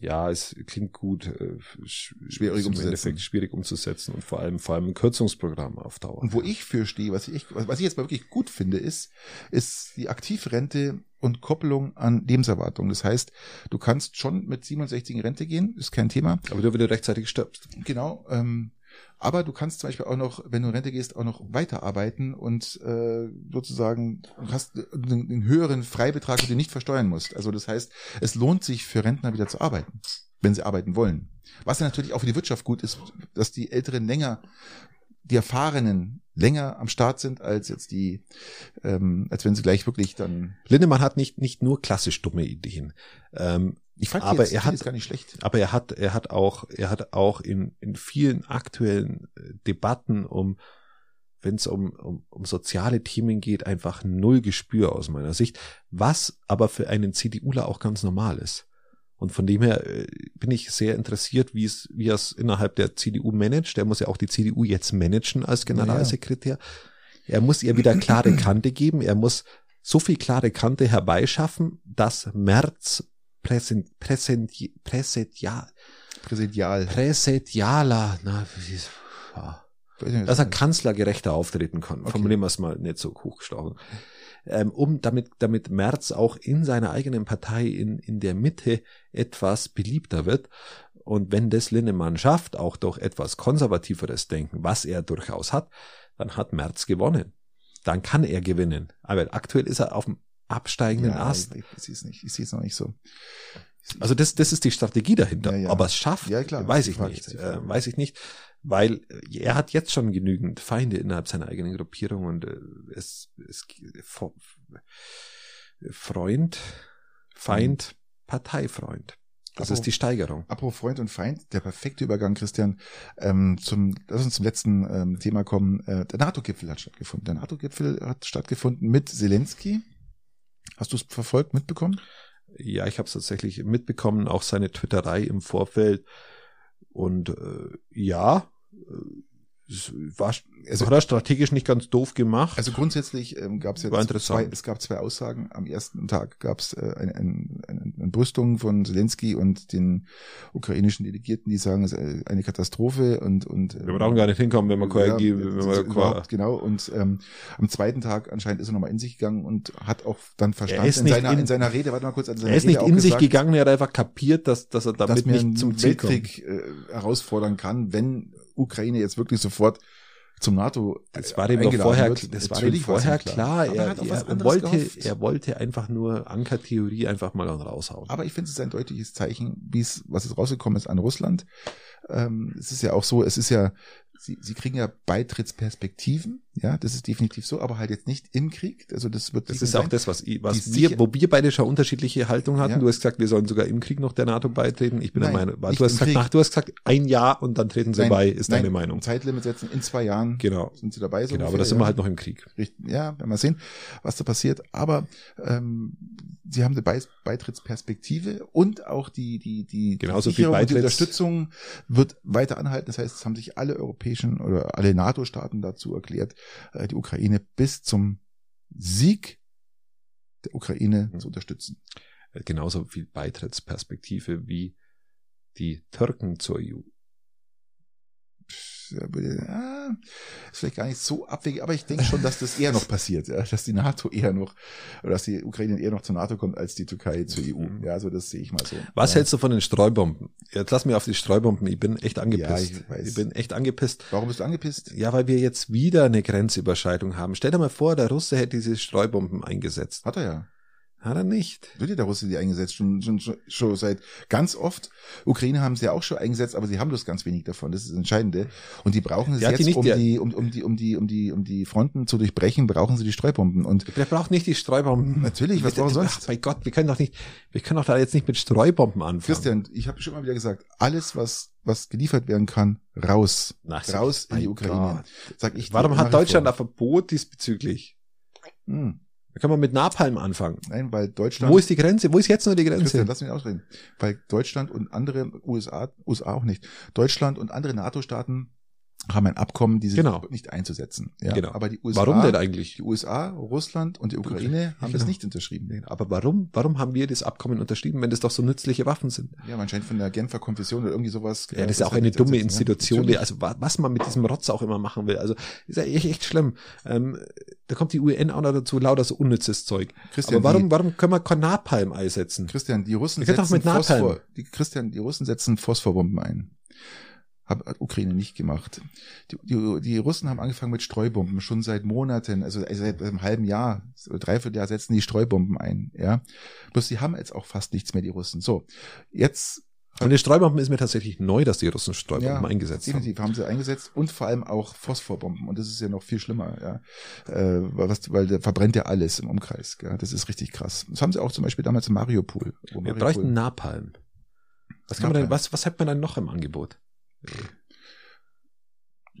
Ja, es klingt gut, äh, schwierig umzusetzen. schwierig umzusetzen und vor allem, vor allem ein Kürzungsprogramm auf Dauer. Und wo ich für stehe, was ich, was ich jetzt mal wirklich gut finde, ist, ist die Aktivrente und Koppelung an Lebenserwartung. Das heißt, du kannst schon mit 67 in Rente gehen, ist kein Thema. Aber du wieder rechtzeitig stirbst. Genau. Ähm, aber du kannst zum Beispiel auch noch, wenn du in Rente gehst, auch noch weiterarbeiten und äh, sozusagen hast einen, einen höheren Freibetrag, den du nicht versteuern musst. Also das heißt, es lohnt sich für Rentner wieder zu arbeiten, wenn sie arbeiten wollen. Was ja natürlich auch für die Wirtschaft gut ist, dass die Älteren länger, die Erfahrenen länger am Start sind als jetzt die, ähm, als wenn sie gleich wirklich dann. Lindemann hat nicht nicht nur klassisch dumme Ideen. Ähm, ich fand aber er hat gar nicht schlecht. Aber er hat er hat auch er hat auch in in vielen aktuellen äh, Debatten um wenn es um, um, um soziale Themen geht, einfach null Gespür aus meiner Sicht, was aber für einen CDUler auch ganz normal ist. Und von dem her äh, bin ich sehr interessiert, wie es, wie er es innerhalb der CDU managt. Der muss ja auch die CDU jetzt managen als Generalsekretär. Er muss ihr wieder klare Kante geben. Er muss so viel klare Kante herbeischaffen, dass März präsent, präsent, präsential, präsential, präsentialer, na, dass er kanzlergerechter auftreten kann. Okay. Formulieren wir es mal nicht so hochgestochen. Ähm, um damit, damit Merz auch in seiner eigenen Partei in, in der Mitte etwas beliebter wird. Und wenn das Linnemann schafft, auch durch etwas konservativeres Denken, was er durchaus hat, dann hat Merz gewonnen. Dann kann er gewinnen. Aber aktuell ist er auf dem absteigenden ja, Ast. Ich, ich sehe es nicht. Ich sehe es noch nicht so. Also das, das ist die Strategie dahinter. Ja, ja. Aber es schafft, Ja, klar, weiß ich Frage nicht. Äh, weiß ich nicht, weil äh, er hat jetzt schon genügend Feinde innerhalb seiner eigenen Gruppierung und äh, es, es Freund, Feind, Parteifreund. Das Aber- ist die Steigerung. Apropos Freund und Feind, der perfekte Übergang, Christian. Ähm, zum, lass uns zum letzten ähm, Thema kommen. Äh, der NATO-Gipfel hat stattgefunden. Der NATO-Gipfel hat stattgefunden mit Zelensky. Hast du es verfolgt, mitbekommen? Ja, ich habe es tatsächlich mitbekommen, auch seine Twitterei im Vorfeld. Und äh, ja, äh, es war, es Also- war strategisch nicht ganz doof gemacht. Also grundsätzlich ähm, gab es jetzt War zwei, es gab zwei Aussagen. Am ersten Tag gab es äh, eine, eine, eine, Brüstung von Zelensky und den ukrainischen Delegierten, die sagen, es ist äh, eine Katastrophe und und äh, wir brauchen gar nicht hinkommen, wenn man ja, wenn das man überhaupt, genau. Und ähm, am zweiten Tag anscheinend ist er nochmal in sich gegangen und hat auch dann verstanden in seiner, in- in, seiner Rede, warte mal kurz, an seiner er ist Rede nicht in sich gesagt, gegangen, er hat einfach kapiert, dass, dass er dass damit mir nicht zum Ziel kommt. Weltkrieg äh, herausfordern kann, wenn Ukraine jetzt wirklich sofort zum NATO Das war ihm doch vorher, wird. das war Natürlich war's vorher klar. Aber Er, er, anderes wollte, gehofft. er wollte einfach nur Ankertheorie einfach mal raushauen. Aber ich finde, es ist ein deutliches Zeichen, wie es, was jetzt rausgekommen ist an Russland. Ähm, es ist ja auch so, es ist ja, sie, sie kriegen ja Beitrittsperspektiven, ja, das ist definitiv so, aber halt jetzt nicht im Krieg. Also das wird Das ist auch sein. das, was, ich- was wir, wo wir beide schon unterschiedliche Haltung hatten. Ja. Du hast gesagt, wir sollen sogar im Krieg noch der NATO beitreten. Ich bin der Nein, Meinung, du hast im gesagt, nach, du hast gesagt, ein Jahr und dann treten sie Nein, bei, ist nein, deine Meinung. Zeitlimit setzen, in zwei Jahren Genau. sind sie dabei. So Genau, aber ungefähr, da sind ja. wir halt noch im Krieg. Richtig, ja, werden wir sehen, was da passiert. Aber ähm, sie haben eine Bei Beitrittsperspektive und auch die die die Genauso die viel und die Beitritts- Unterstützung wird weiter anhalten. Das heißt, es haben sich alle europäischen oder alle NATO-Staaten dazu erklärt, die Ukraine bis zum Sieg der Ukraine Mhm. zu unterstützen. Genauso viel Beitrittsperspektive wie die Türken zur EU. Ja, ja, ist vielleicht gar nicht so abwegig, aber ich denke schon, dass das eher noch passiert, ja, dass die NATO eher noch, oder dass die Ukraine eher noch zur NATO kommt als die Türkei zur EU. Mhm. Ja, also das sehe ich mal so. Was ja. hältst du von den Streubomben? Jetzt lass mich auf die Streubomben. Ich bin echt angepisst. Ja, ich weiß. ich bin echt angepisst. Warum bist du angepisst? Ja, weil wir jetzt wieder eine Grenzüberschreitung haben. Stell dir mal vor, der Russe hätte diese Streubomben eingesetzt. Hat er ja. Hat er nicht. Wird ja der Russe die eingesetzt, schon, schon, schon, seit ganz oft. Ukraine haben sie ja auch schon eingesetzt, aber sie haben bloß ganz wenig davon. Das ist das Entscheidende. Und die brauchen es hat die jetzt, nicht- um die, um, um die, um die, um die, um die Fronten zu durchbrechen, brauchen sie die Streubomben. Und Der braucht nicht die Streubomben. Natürlich, was brauchen wir sonst? Ach, bei Gott, wir können doch nicht, wir können doch da jetzt nicht mit Streubomben anfangen. Christian, ich habe schon mal wieder gesagt, alles, was, was geliefert werden kann, raus. Na, raus in die Ukraine. Gott. Sag ich Warum hat Deutschland ein Verbot diesbezüglich? Hm. Da können wir mit Napalm anfangen. Nein, weil Deutschland. Wo ist die Grenze? Wo ist jetzt nur die Grenze? Christian, lass mich ausreden. Weil Deutschland und andere USA, USA auch nicht. Deutschland und andere NATO-Staaten haben ein Abkommen, dieses Genau. nicht einzusetzen. Ja, Genau. Aber die USA, Warum denn eigentlich? die USA, Russland und die Ukraine haben das Genau. nicht unterschrieben. Aber warum, warum haben wir das Abkommen unterschrieben, wenn das doch so nützliche Waffen sind? Ja, man scheint von der Genfer Konvention oder irgendwie sowas. Ja, das ist das auch eine dumme ja. Institution, die, also wa- was man mit diesem Rotz auch immer machen will. Also ist ja echt, echt schlimm. Ähm, da kommt die UN auch noch dazu, lauter so unnützes Zeug. Christian, Aber warum, die, warum können wir kein Napalm einsetzen? Christian, die Russen setzen. Phosphor, die, Christian, die Russen setzen Phosphorbomben ein. Hat Ukraine nicht gemacht. Die, die, die Russen haben angefangen mit Streubomben schon seit Monaten, also seit einem halben Jahr, dreiviertel Jahr setzen die Streubomben ein, ja. Bloß die haben jetzt auch fast nichts mehr, die Russen. So, jetzt Und die Streubomben ist mir tatsächlich neu, dass die Russen Streubomben Ja, eingesetzt haben. definitiv haben sie eingesetzt und vor allem auch Phosphorbomben und das ist ja noch viel schlimmer, ja, äh, was, weil der verbrennt ja alles im Umkreis, ja? das ist richtig krass. Das haben sie auch zum Beispiel damals in Mariupol. Wir Mariupol- bräuchten Napalm. Was kann man denn, Napalm. was, was hat man dann noch im Angebot?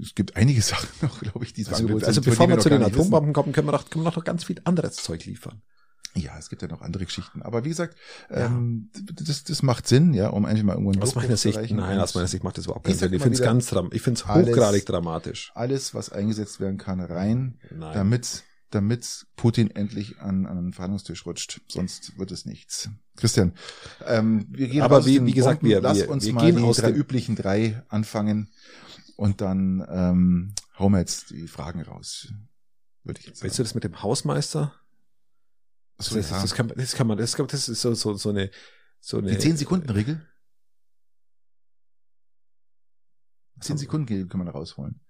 Es gibt einige Sachen noch, glaube ich, die so Also, Angebot also von bevor denen wir zu den nicht wissen. Atombomben kommen, können wir doch, können wir noch ganz viel anderes Zeug liefern. Ja, es gibt ja noch andere Geschichten. Aber wie gesagt, Ja. ähm, das, das macht Sinn, ja, um eigentlich mal irgendwo einen Aus meiner zu Sicht, nein, aus meiner Sicht macht das überhaupt keinen Sinn. Ich finde es ganz, ich finde es hochgradig dramatisch. Alles, was eingesetzt werden kann, rein, Nein. damit, damit Putin endlich an, an den Verhandlungstisch rutscht. Sonst wird es nichts. Christian, ähm, wir gehen Aber wie- wie gesagt, Bomben. wir- lass wir- uns wir mal gehen die aus drei üblichen drei anfangen und dann ähm, hauen wir jetzt die Fragen raus. Würde ich jetzt Weißt du sagen. das mit dem Hausmeister? Das, So, das, ja. das, kann, man- das kann man, das, das ist so, so, so eine, so eine. die 10-Sekunden-Regel? 10 Sekunden Regel kann man da rausholen.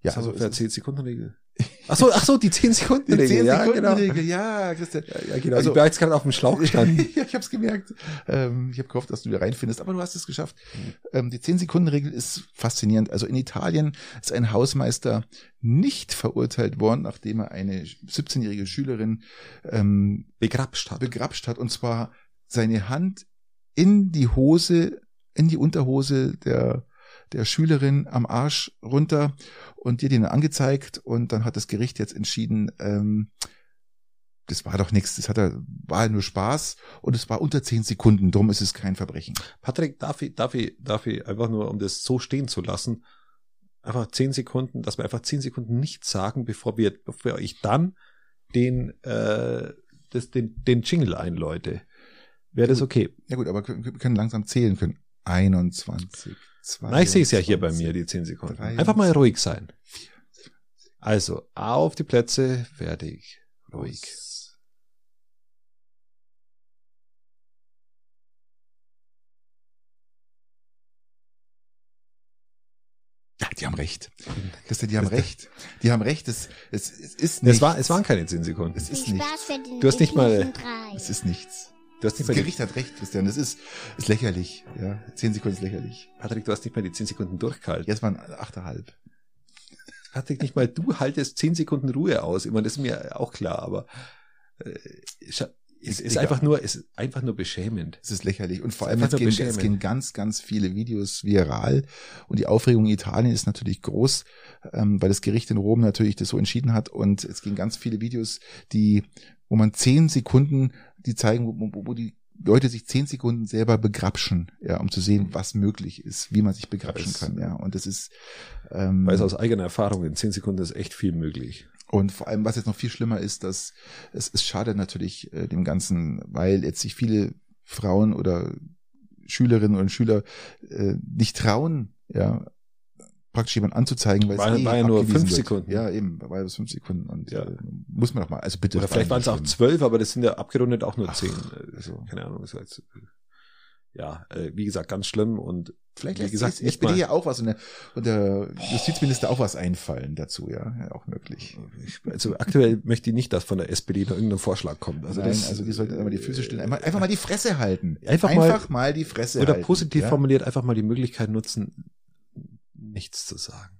Ja, also also für es ist, 10 Sekunden Regel. Ach so, ach so, die 10 Sekunden Regel. Die 10 Sekunden ja, genau. Regel, ja, Christian. Ja, ja genau. Also, ich bin jetzt gerade auf dem Schlauch gestanden. ja, ich habe es gemerkt. Ähm, ich habe gehofft, dass du wieder reinfindest, aber du hast es geschafft. Ähm, die 10 Sekunden Regel ist faszinierend. Also in Italien ist ein Hausmeister nicht verurteilt worden, nachdem er eine 17-jährige Schülerin ähm, begrapscht hat. Begrapscht hat und zwar seine Hand in die Hose, in die Unterhose der der Schülerin am Arsch runter und dir den angezeigt und dann hat das Gericht jetzt entschieden, ähm, das war doch nichts, das hat er, war nur Spaß und es war unter zehn Sekunden, drum ist es kein Verbrechen. Patrick, darf ich, darf ich, darf ich einfach nur, um das so stehen zu lassen, einfach zehn Sekunden, dass wir einfach zehn Sekunden nichts sagen, bevor wir, bevor ich dann den, äh, das, den, den Jingle einläute. Wäre das okay? Ja gut, aber wir können langsam zählen können. 21, na, ich sehe es ja hier bei mir, die 10 Sekunden. 23, Einfach mal ruhig sein. Also, auf die Plätze, fertig, ruhig. Ja, die haben recht. Christian, die haben recht. Die haben recht. Es, es, es ist nichts. Es, war, es waren keine 10 Sekunden. Es ist nichts. Du hast nicht mal. Es ist nichts. Du hast nicht das Gericht hat recht, Christian. Das ist, ist lächerlich. Ja, zehn Sekunden ist lächerlich. Patrick, du hast nicht mal die zehn Sekunden durchgehalten. Jetzt waren achteinhalb. Patrick, nicht mal du haltest zehn Sekunden Ruhe aus. Ich meine, das ist mir auch klar, aber äh, es ist einfach nur, es ist einfach nur beschämend. Es ist lächerlich. Und vor allem, es gehen, es gehen ganz, ganz viele Videos viral. Und die Aufregung in Italien ist natürlich groß, ähm, weil das Gericht in Rom natürlich das so entschieden hat. Und es gehen ganz viele Videos, die, wo man zehn Sekunden die zeigen, wo, wo, wo die Leute sich zehn Sekunden selber begrapschen, ja, um zu sehen, was möglich ist, wie man sich begrapschen kann, ja. Und das ist ähm, Weiß aus eigener Erfahrung, in zehn Sekunden ist echt viel möglich. Und vor allem, was jetzt noch viel schlimmer ist, dass es, es schadet natürlich äh, dem Ganzen, weil jetzt sich viele Frauen oder Schülerinnen und Schüler äh, nicht trauen, ja, praktisch jemand anzuzeigen, weil war, es eh war ja nur fünf wird. Sekunden. Ja, eben, war ja fünf Sekunden und ja. äh, muss man doch mal, also bitte. Oder vielleicht waren es auch zwölf, aber das sind ja abgerundet auch nur zehn. Also, keine Ahnung, ist jetzt, ja, äh, wie gesagt, ganz schlimm und vielleicht wie gesagt, ich bin ja auch was und der, und der Justizminister auch was einfallen dazu, ja, ja auch möglich. Ich, also aktuell möchte ich nicht, dass von der SPD noch irgendein Vorschlag kommt. Also Nein, das, also die sollten immer die Füße stellen, einfach, einfach mal die Fresse halten. Einfach, einfach mal, mal, die Fresse oder halten. Oder positiv ja? formuliert einfach mal die Möglichkeit nutzen, nichts zu sagen.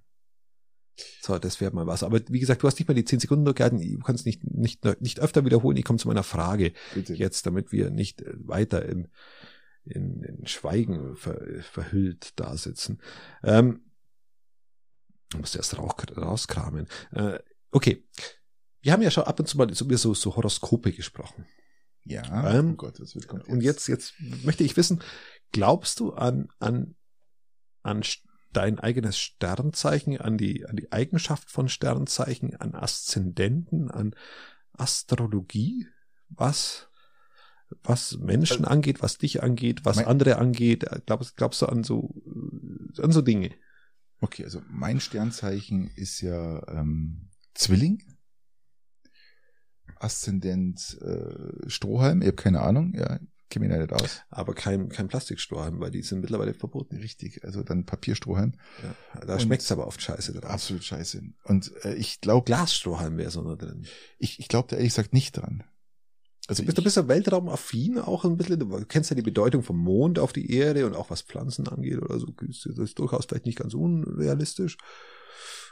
So, das wäre mal was. Aber wie gesagt, du hast nicht mal die zehn Sekunden durchgehalten. Du kannst nicht, nicht, nicht öfter wiederholen. Ich komme zu meiner Frage Bitte. jetzt, damit wir nicht weiter im, in, in Schweigen ver, verhüllt da sitzen. Ähm, du musst erst rauch, rauskramen. Äh, okay. Wir haben ja schon ab und zu mal über so, so Horoskope gesprochen. Ja. Ähm, oh Gott, das wird kompliziert. Und jetzt, jetzt möchte ich wissen, glaubst du an, an, an dein eigenes Sternzeichen, an die, an die Eigenschaft von Sternzeichen, an Aszendenten, an Astrologie, was, was Menschen also, angeht, was dich angeht, was mein, andere angeht, glaubst, glaubst du an so, an so Dinge? Okay, also mein Sternzeichen ist ja ähm, Zwilling. Aszendent äh, Strohhalm, ich habe keine Ahnung, ja, kenne mich nicht aus. Aber kein, kein Plastikstrohhalm, weil die sind mittlerweile verboten. Richtig, also dann Papierstrohhalm. Ja, da schmeckt es aber oft scheiße dran. Absolut scheiße. Und äh, ich glaube... Glasstrohhalm wäre so nur drin. Ich, ich glaube da ehrlich gesagt nicht dran. Also bist du bist ja Weltraumaffin auch ein bisschen, du kennst ja die Bedeutung vom Mond auf die Erde und auch was Pflanzen angeht oder so, das ist durchaus vielleicht nicht ganz unrealistisch.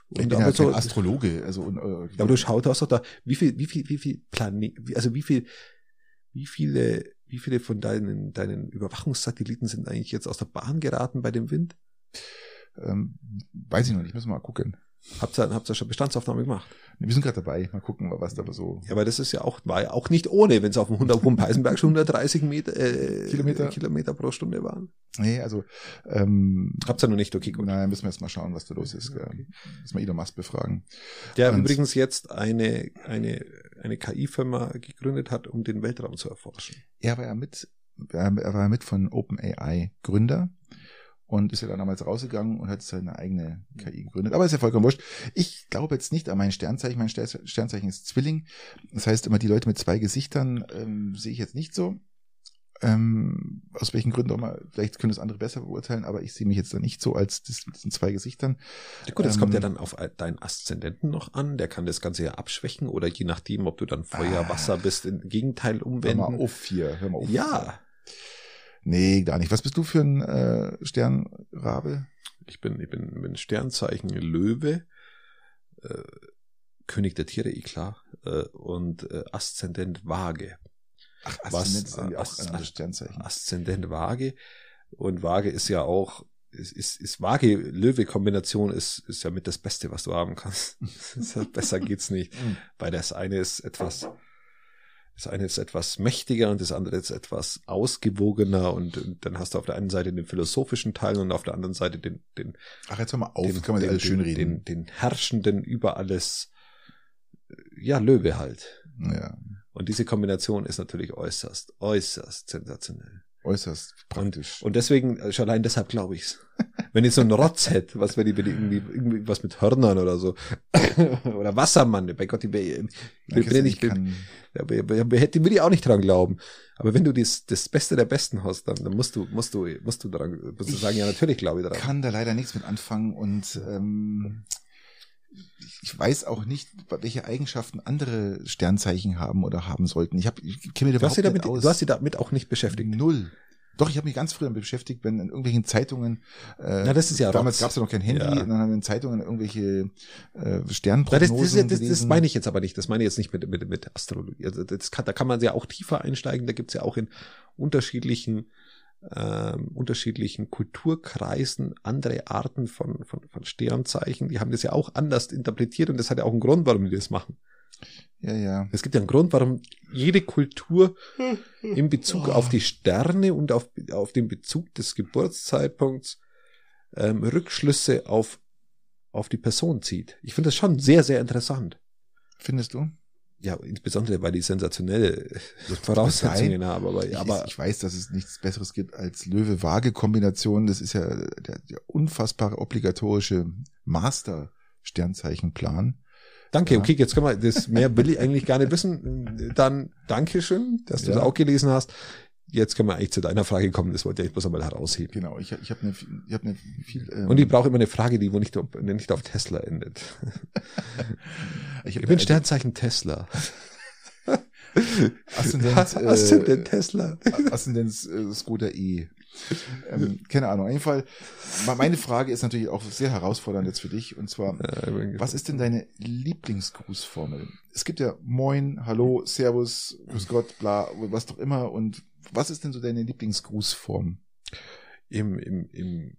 Und ich bin ja so, Astrologe, also und, äh, ja, aber du schaut hast doch da, wie viel, wie viel, wie viel Planet, also wie viel, wie viele wie viele von deinen, deinen Überwachungssatelliten sind eigentlich jetzt aus der Bahn geraten bei dem Wind? Ähm, weiß ich noch nicht, müssen wir mal gucken. Habt ihr, habt ihr schon Bestandsaufnahme gemacht? Wir sind gerade dabei, mal gucken, was da so. Ja, aber das ist ja auch, war ja auch nicht ohne, wenn es auf dem 100 vom Peisenberg schon 130 Meter, äh, Kilometer? Kilometer pro Stunde waren. Nee, also ähm, Habt ihr noch nicht, okay, gut. Nein, müssen wir jetzt mal schauen, was da los ist. Okay. Müssen wir Elon Musk befragen. Der Und, übrigens jetzt eine, eine, eine KI-Firma gegründet hat, um den Weltraum zu erforschen. Er war ja mit, er war ja mit von OpenAI Gründer und ist ja dann damals rausgegangen und hat seine eigene KI gegründet. Aber ist ja vollkommen wurscht. Ich glaube jetzt nicht an mein Sternzeichen. Mein Sternzeichen ist Zwilling. Das heißt immer, die Leute mit zwei Gesichtern ähm, sehe ich jetzt nicht so. Ähm, aus welchen Gründen auch mal, vielleicht können es andere besser beurteilen, aber ich sehe mich jetzt da nicht so als das mit diesen zwei Gesichtern. Ja, gut, das ähm, kommt ja dann auf deinen Aszendenten noch an, der kann das Ganze ja abschwächen oder je nachdem, ob du dann Feuer, ah, Wasser bist, im Gegenteil umwenden. Hör mal auf hier, hör mal auf. Ja. Nee, gar nicht. Was bist du für ein äh, Sternrabe? Ich bin, ich bin, bin Sternzeichen Löwe, äh, König der Tiere, eh klar, äh, und äh, Aszendent Waage. Ach, Aszendent ist auch Aszendent, ein Sternzeichen. Aszendent Waage. Und Waage ist ja auch, ist, ist, ist Waage-Löwe-Kombination ist, ist ja mit das Beste, was du haben kannst. Besser geht's nicht. Mhm. Weil das eine ist etwas, das eine ist etwas mächtiger und das andere ist etwas ausgewogener und, und dann hast du auf der einen Seite den philosophischen Teil und auf der anderen Seite den, den, Ach, jetzt hör mal auf, den, kann man den, alles schön reden. Den, den herrschenden über alles, ja, Löwe halt. Ja. Und diese Kombination ist natürlich äußerst, äußerst sensationell. Äußerst praktisch. Und, und deswegen, äh, schon allein deshalb glaube ich's. wenn ich so einen Rotz hätte, was wenn ich, ich irgendwie, irgendwie was mit Hörnern oder so, oder Wassermann, bei Gott, ich bin, ich bin, ich bin, hätte will ich auch nicht dran glauben. Aber wenn du das, das Beste der Besten hast, dann, dann musst du, musst du, musst du daran, musst du sagen, ja, natürlich glaube ich daran. Ich kann da leider nichts mit anfangen und, ähm, ich weiß auch nicht, welche Eigenschaften andere Sternzeichen haben oder haben sollten. Ich, hab, ich kenne mir damit, damit aus. Du hast dich damit auch nicht beschäftigt. Null. Doch, ich habe mich ganz früh damit beschäftigt, wenn in irgendwelchen Zeitungen, äh, Na, das ist ja damals gab es ja noch kein Handy, ja. und dann haben wir in Zeitungen irgendwelche äh, Sternprognosen das, das, das, das, meine ich jetzt aber nicht, das meine ich jetzt nicht mit, mit, mit Astrologie. Also das kann, da kann man ja auch tiefer einsteigen, da gibt's ja auch in unterschiedlichen ähm, unterschiedlichen Kulturkreisen andere Arten von, von, von Sternzeichen. Die haben das ja auch anders interpretiert und das hat ja auch einen Grund, warum die das machen. Ja, ja. Es gibt ja einen Grund, warum jede Kultur in Bezug oh. auf die Sterne und auf, auf den Bezug des Geburtszeitpunkts ähm, Rückschlüsse auf, auf die Person zieht. Ich finde das schon sehr, sehr interessant. Findest du? Ja, insbesondere weil die sensationelle Voraussetzungen haben. Aber, ich, aber ich weiß, dass es nichts Besseres gibt als Löwe-Waage-Kombination. Das ist ja der, der unfassbare obligatorische Master-Sternzeichenplan. Danke, ja. okay, jetzt können wir, das mehr will ich eigentlich gar nicht wissen. Dann Dankeschön, dass du ja. das auch gelesen hast. Jetzt können wir eigentlich zu deiner Frage kommen, das wollte ich bloß einmal herausheben. Genau, ich, ich habe eine, ich hab eine viel. Ähm Und ich brauche immer eine Frage, die wo nicht, nicht auf Tesla endet. ich, ich bin Sternzeichen Tesla. Aszendent, äh, Aszendent Tesla. Aszendent äh, Skoda E. Ähm, keine Ahnung. Auf jeden Fall, meine Frage ist natürlich auch sehr herausfordernd jetzt für dich. Und zwar, ja, was ist denn deine Lieblingsgrußformel? Es gibt ja Moin, Hallo, Servus, Grüß Gott, bla, was doch immer. Und was ist denn so deine Lieblingsgrußform? Im, im, im,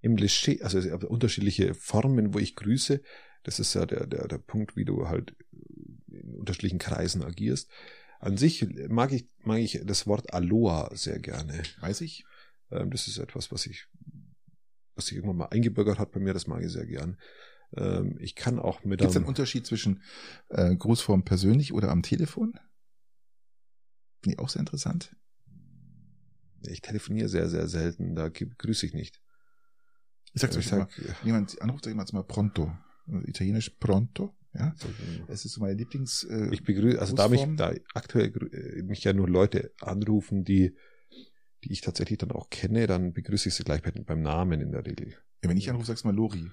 im Klischee, also unterschiedliche Formen, wo ich grüße. Das ist ja der, der, der Punkt, wie du halt in unterschiedlichen Kreisen agierst. An sich mag ich, mag ich das Wort Aloha sehr gerne. Weiß ich. Ähm, das ist etwas, was ich, was sich irgendwann mal eingebürgert hat bei mir, das mag ich sehr gern. Ähm, ich kann auch mit Gibt es einen Unterschied zwischen äh, Grußform persönlich oder am Telefon? Finde ich auch sehr interessant. Ich telefoniere sehr, sehr selten, da grüße ich nicht. Ich sag's euch sag, mal, jemand anruft, sag ich mal, pronto. Italienisch pronto. Ja, es ist so meine Lieblings. Äh, ich begrüße, also da mich da aktuell äh, mich ja nur Leute anrufen, die die ich tatsächlich dann auch kenne, dann begrüße ich sie gleich beim Namen in der Regel. Ja, wenn ich anrufe, sagst du mal Lori.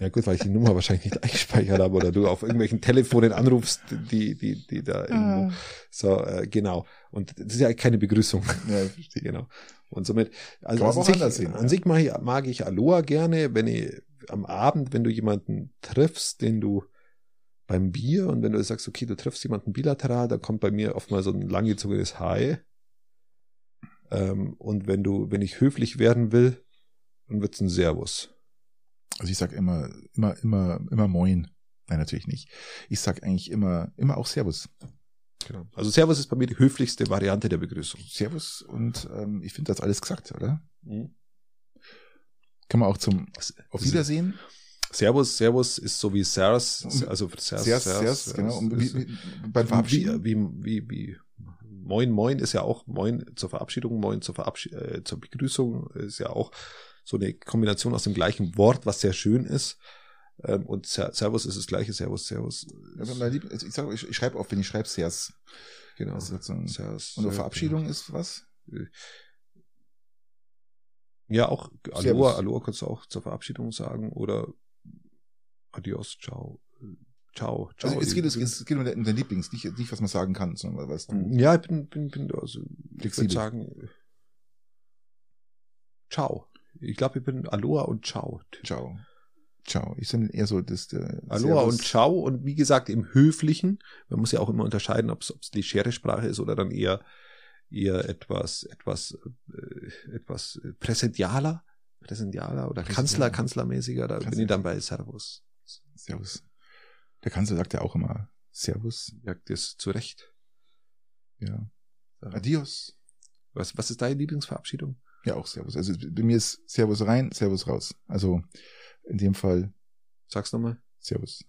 Ja gut, weil ich die Nummer wahrscheinlich nicht eingespeichert habe oder du auf irgendwelchen Telefonen anrufst, die, die, die da irgendwo. Ah. So, äh, genau. Und das ist ja keine Begrüßung. Ja, ich verstehe. Genau. Und somit, also an sich, sehen, an ja. sich mag ich, mag ich Aloha gerne, wenn ich am Abend, wenn du jemanden triffst, den du beim Bier und wenn du sagst, okay, du triffst jemanden bilateral, da kommt bei mir oft mal so ein langgezogenes Hi. Ähm, und wenn du, wenn ich höflich werden will, dann wird's ein Servus. Also ich sag immer, immer, immer, immer Moin. Nein, natürlich nicht. Ich sag eigentlich immer, immer auch Servus. Genau. Also Servus ist bei mir die höflichste Variante der Begrüßung. Servus und ähm, ich finde das alles gesagt, oder? Mhm. Kann man auch zum Auf Wiedersehen. Servus, Servus ist so wie Sers, also Sers, Sers, Sers, Sers genau. Und wie, wie, beim Verabschieden. Wie, wie, wie, wie, Moin, Moin ist ja auch Moin zur Verabschiedung, Moin zur, Verabschied äh, zur Begrüßung ist ja auch so eine Kombination aus dem gleichen Wort, was sehr schön ist. Ähm, und Servus ist das gleiche, Servus, Servus. ich, sag, ich, ich schreibe auf, wenn ich schreibe Sers. genau. Das ist und eine Verabschiedung genau. ist was? Ja, auch Aloha, Aloha kannst du auch zur Verabschiedung sagen oder Adios, ciao. Ciao, ciao. Also es geht, es, es geht um dein Lieblings, nicht, nicht was man sagen kann, sondern was du. Ja, ich bin, bin, bin also, ich würde sagen, ciao. Ich glaube, ich bin Aloha und Ciao. Ciao. Ciao. Ich bin eher so das. Äh, Aloha und Ciao und wie gesagt im Höflichen. Man muss ja auch immer unterscheiden, ob es die Schere-Sprache ist oder dann eher eher etwas etwas äh, etwas präsentialer, präsentialer oder Kanzler, Kanzlermäßiger. Da Kanzler. bin ich dann bei Servus. Servus. Der Kanzler sagt ja auch immer Servus. Sagt es zu Recht. Ja. Adios. Was, was ist deine Lieblingsverabschiedung? Ja, auch Servus. Also bei mir ist Servus rein, Servus raus. Also in dem Fall. Sag's nochmal. Servus.